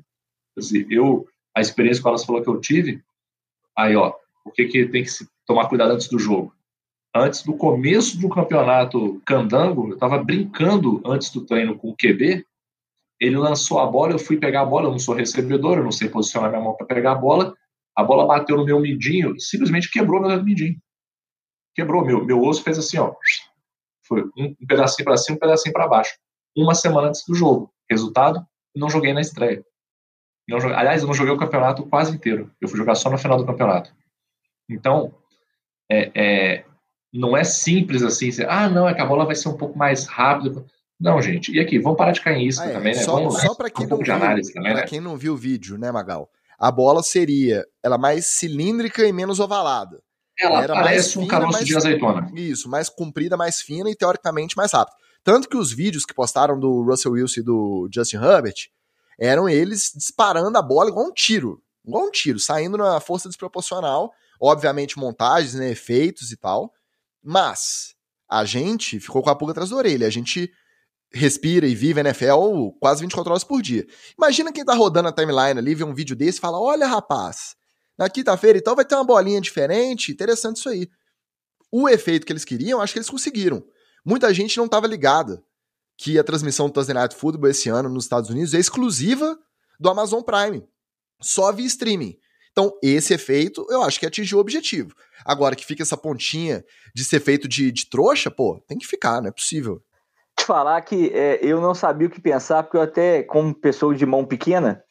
Assim, eu, a experiência que elas falou que eu tive, aí, ó, o que, que tem que se tomar cuidado antes do jogo? Antes do começo do campeonato candango, eu tava brincando antes do treino com o QB, ele lançou a bola, eu fui pegar a bola, eu não sou recebedor, eu não sei posicionar minha mão para pegar a bola, a bola bateu no meu midinho, simplesmente quebrou meu midinho. Quebrou, meu, meu osso fez assim, ó, foi um, pedacinho para cima, um pedacinho para baixo. Uma semana antes do jogo. Resultado, não joguei na estreia. Não aliás, eu não joguei o campeonato quase inteiro. Eu fui jogar só no final do campeonato. Então, é, é, não é simples assim, ah, não, é que a bola vai ser um pouco mais rápida. Não, gente. E aqui, vamos parar de cair em isso ah, é. também, né? Só, vamos, só para quem, um não viu, também, né? quem não viu o vídeo, né, Magal? A bola seria ela mais cilíndrica e menos ovalada. Ela Era parece um caroço mais, de azeitona. Isso, mais comprida, mais fina e teoricamente mais rápida. Tanto que os vídeos que postaram do Russell Wilson e do Justin Herbert eram eles disparando a bola igual um tiro. Igual um tiro, saindo na força desproporcional. Obviamente, montagens, né, efeitos e tal. Mas a gente ficou com a pulga atrás da orelha. A gente respira e vive NFL quase 24 horas por dia. Imagina quem tá rodando a timeline ali, vê um vídeo desse e fala: Olha, rapaz, na quinta-feira então vai ter uma bolinha diferente. Interessante isso aí. O efeito que eles queriam, acho que eles conseguiram. Muita gente não estava ligada que a transmissão do Thursday Night Football esse ano nos Estados Unidos é exclusiva do Amazon Prime, só via streaming. Então, esse efeito eu acho que atingiu o objetivo. Agora que fica essa pontinha de ser feito de, de trouxa, pô, tem que ficar, não é possível. Te falar que é, eu não sabia o que pensar, porque eu até, como pessoa de mão pequena,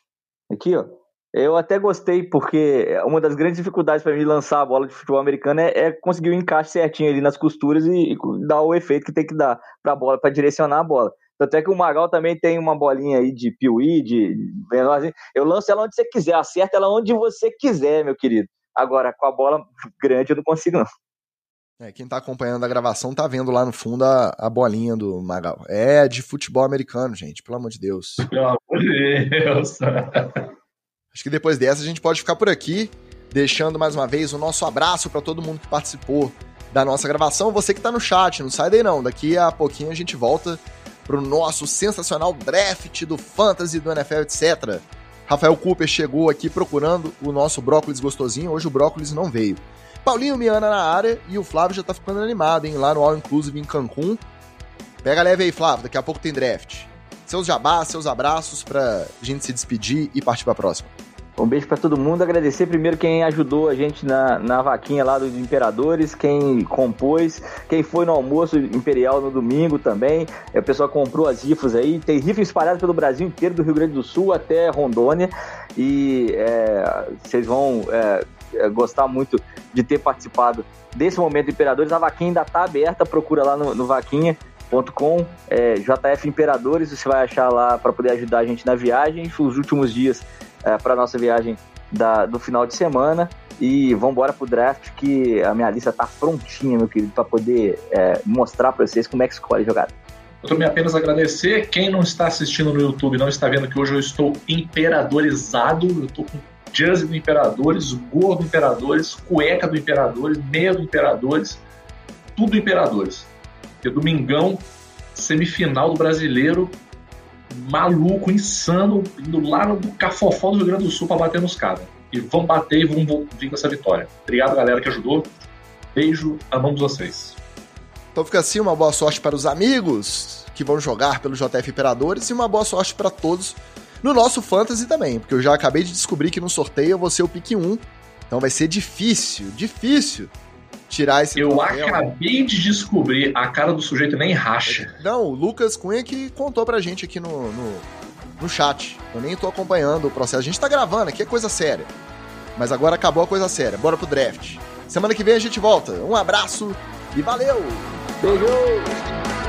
aqui, ó, eu até gostei, porque uma das grandes dificuldades para mim lançar a bola de futebol americano é, é, conseguir o encaixe certinho ali nas costuras e, e dar o efeito que tem que dar para a bola, para direcionar a bola. Tanto é que o Magal também tem uma bolinha aí de piuí, de menorzinho. Eu lanço ela onde você quiser, acerta ela onde você quiser, meu querido. Agora, com a bola grande eu não consigo, não. É, quem tá acompanhando a gravação tá vendo lá no fundo a, a bolinha do Magal. É de futebol americano, gente, pelo amor de Deus. Pelo amor de Deus. Acho que depois dessa a gente pode ficar por aqui, deixando mais uma vez o nosso abraço para todo mundo que participou da nossa gravação. Você que está no chat, não sai daí não. Daqui a pouquinho a gente volta pro nosso sensacional draft do Fantasy, do NFL, etc. Rafael Cooper chegou aqui procurando o nosso brócolis gostosinho. Hoje o brócolis não veio. Paulinho Miana na área e o Flávio já tá ficando animado, hein? Lá no All Inclusive em Cancún. Pega leve aí, Flávio. Daqui a pouco tem draft seus jabás, seus abraços pra gente se despedir e partir pra próxima. Um beijo para todo mundo. Agradecer primeiro quem ajudou a gente na, na vaquinha lá dos Imperadores, quem compôs, quem foi no almoço imperial no domingo também. É, o pessoal comprou as rifas aí. Tem rifa espalhada pelo Brasil inteiro, do Rio Grande do Sul até Rondônia. E é, vocês vão é, é gostar muito de ter participado desse momento Imperadores. A vaquinha ainda tá aberta, procura lá no, no Vaquinha com é, JF Imperadores, você vai achar lá para poder ajudar a gente na viagem, os últimos dias é, para nossa viagem da, do final de semana. E vamos embora pro draft, que a minha lista tá prontinha, meu querido, para poder é, mostrar para vocês como é que escolhe jogada. Eu também apenas agradecer. Quem não está assistindo no YouTube não está vendo que hoje eu estou imperadorizado. Eu estou com jersey do Imperadores, gorro do Imperadores, cueca do Imperadores, meia do Imperadores, tudo Imperadores. Porque domingão, semifinal do brasileiro, maluco, insano, indo lá no Cafofó do Rio Grande do Sul para bater nos caras. E vamos bater e vamos vir com essa vitória. Obrigado, galera, que ajudou. Beijo, amamos vocês. Então fica assim, uma boa sorte para os amigos que vão jogar pelo JF Imperadores e uma boa sorte para todos no nosso Fantasy também, porque eu já acabei de descobrir que no sorteio eu vou ser o pique 1. Então vai ser difícil, difícil tirar esse Eu troféu. acabei de descobrir, a cara do sujeito nem racha. Não, o Lucas Cunha que contou pra gente aqui no, no, no chat. Eu nem tô acompanhando o processo. A gente tá gravando, aqui é coisa séria. Mas agora acabou a coisa séria. Bora pro draft. Semana que vem a gente volta. Um abraço e valeu! Beijo!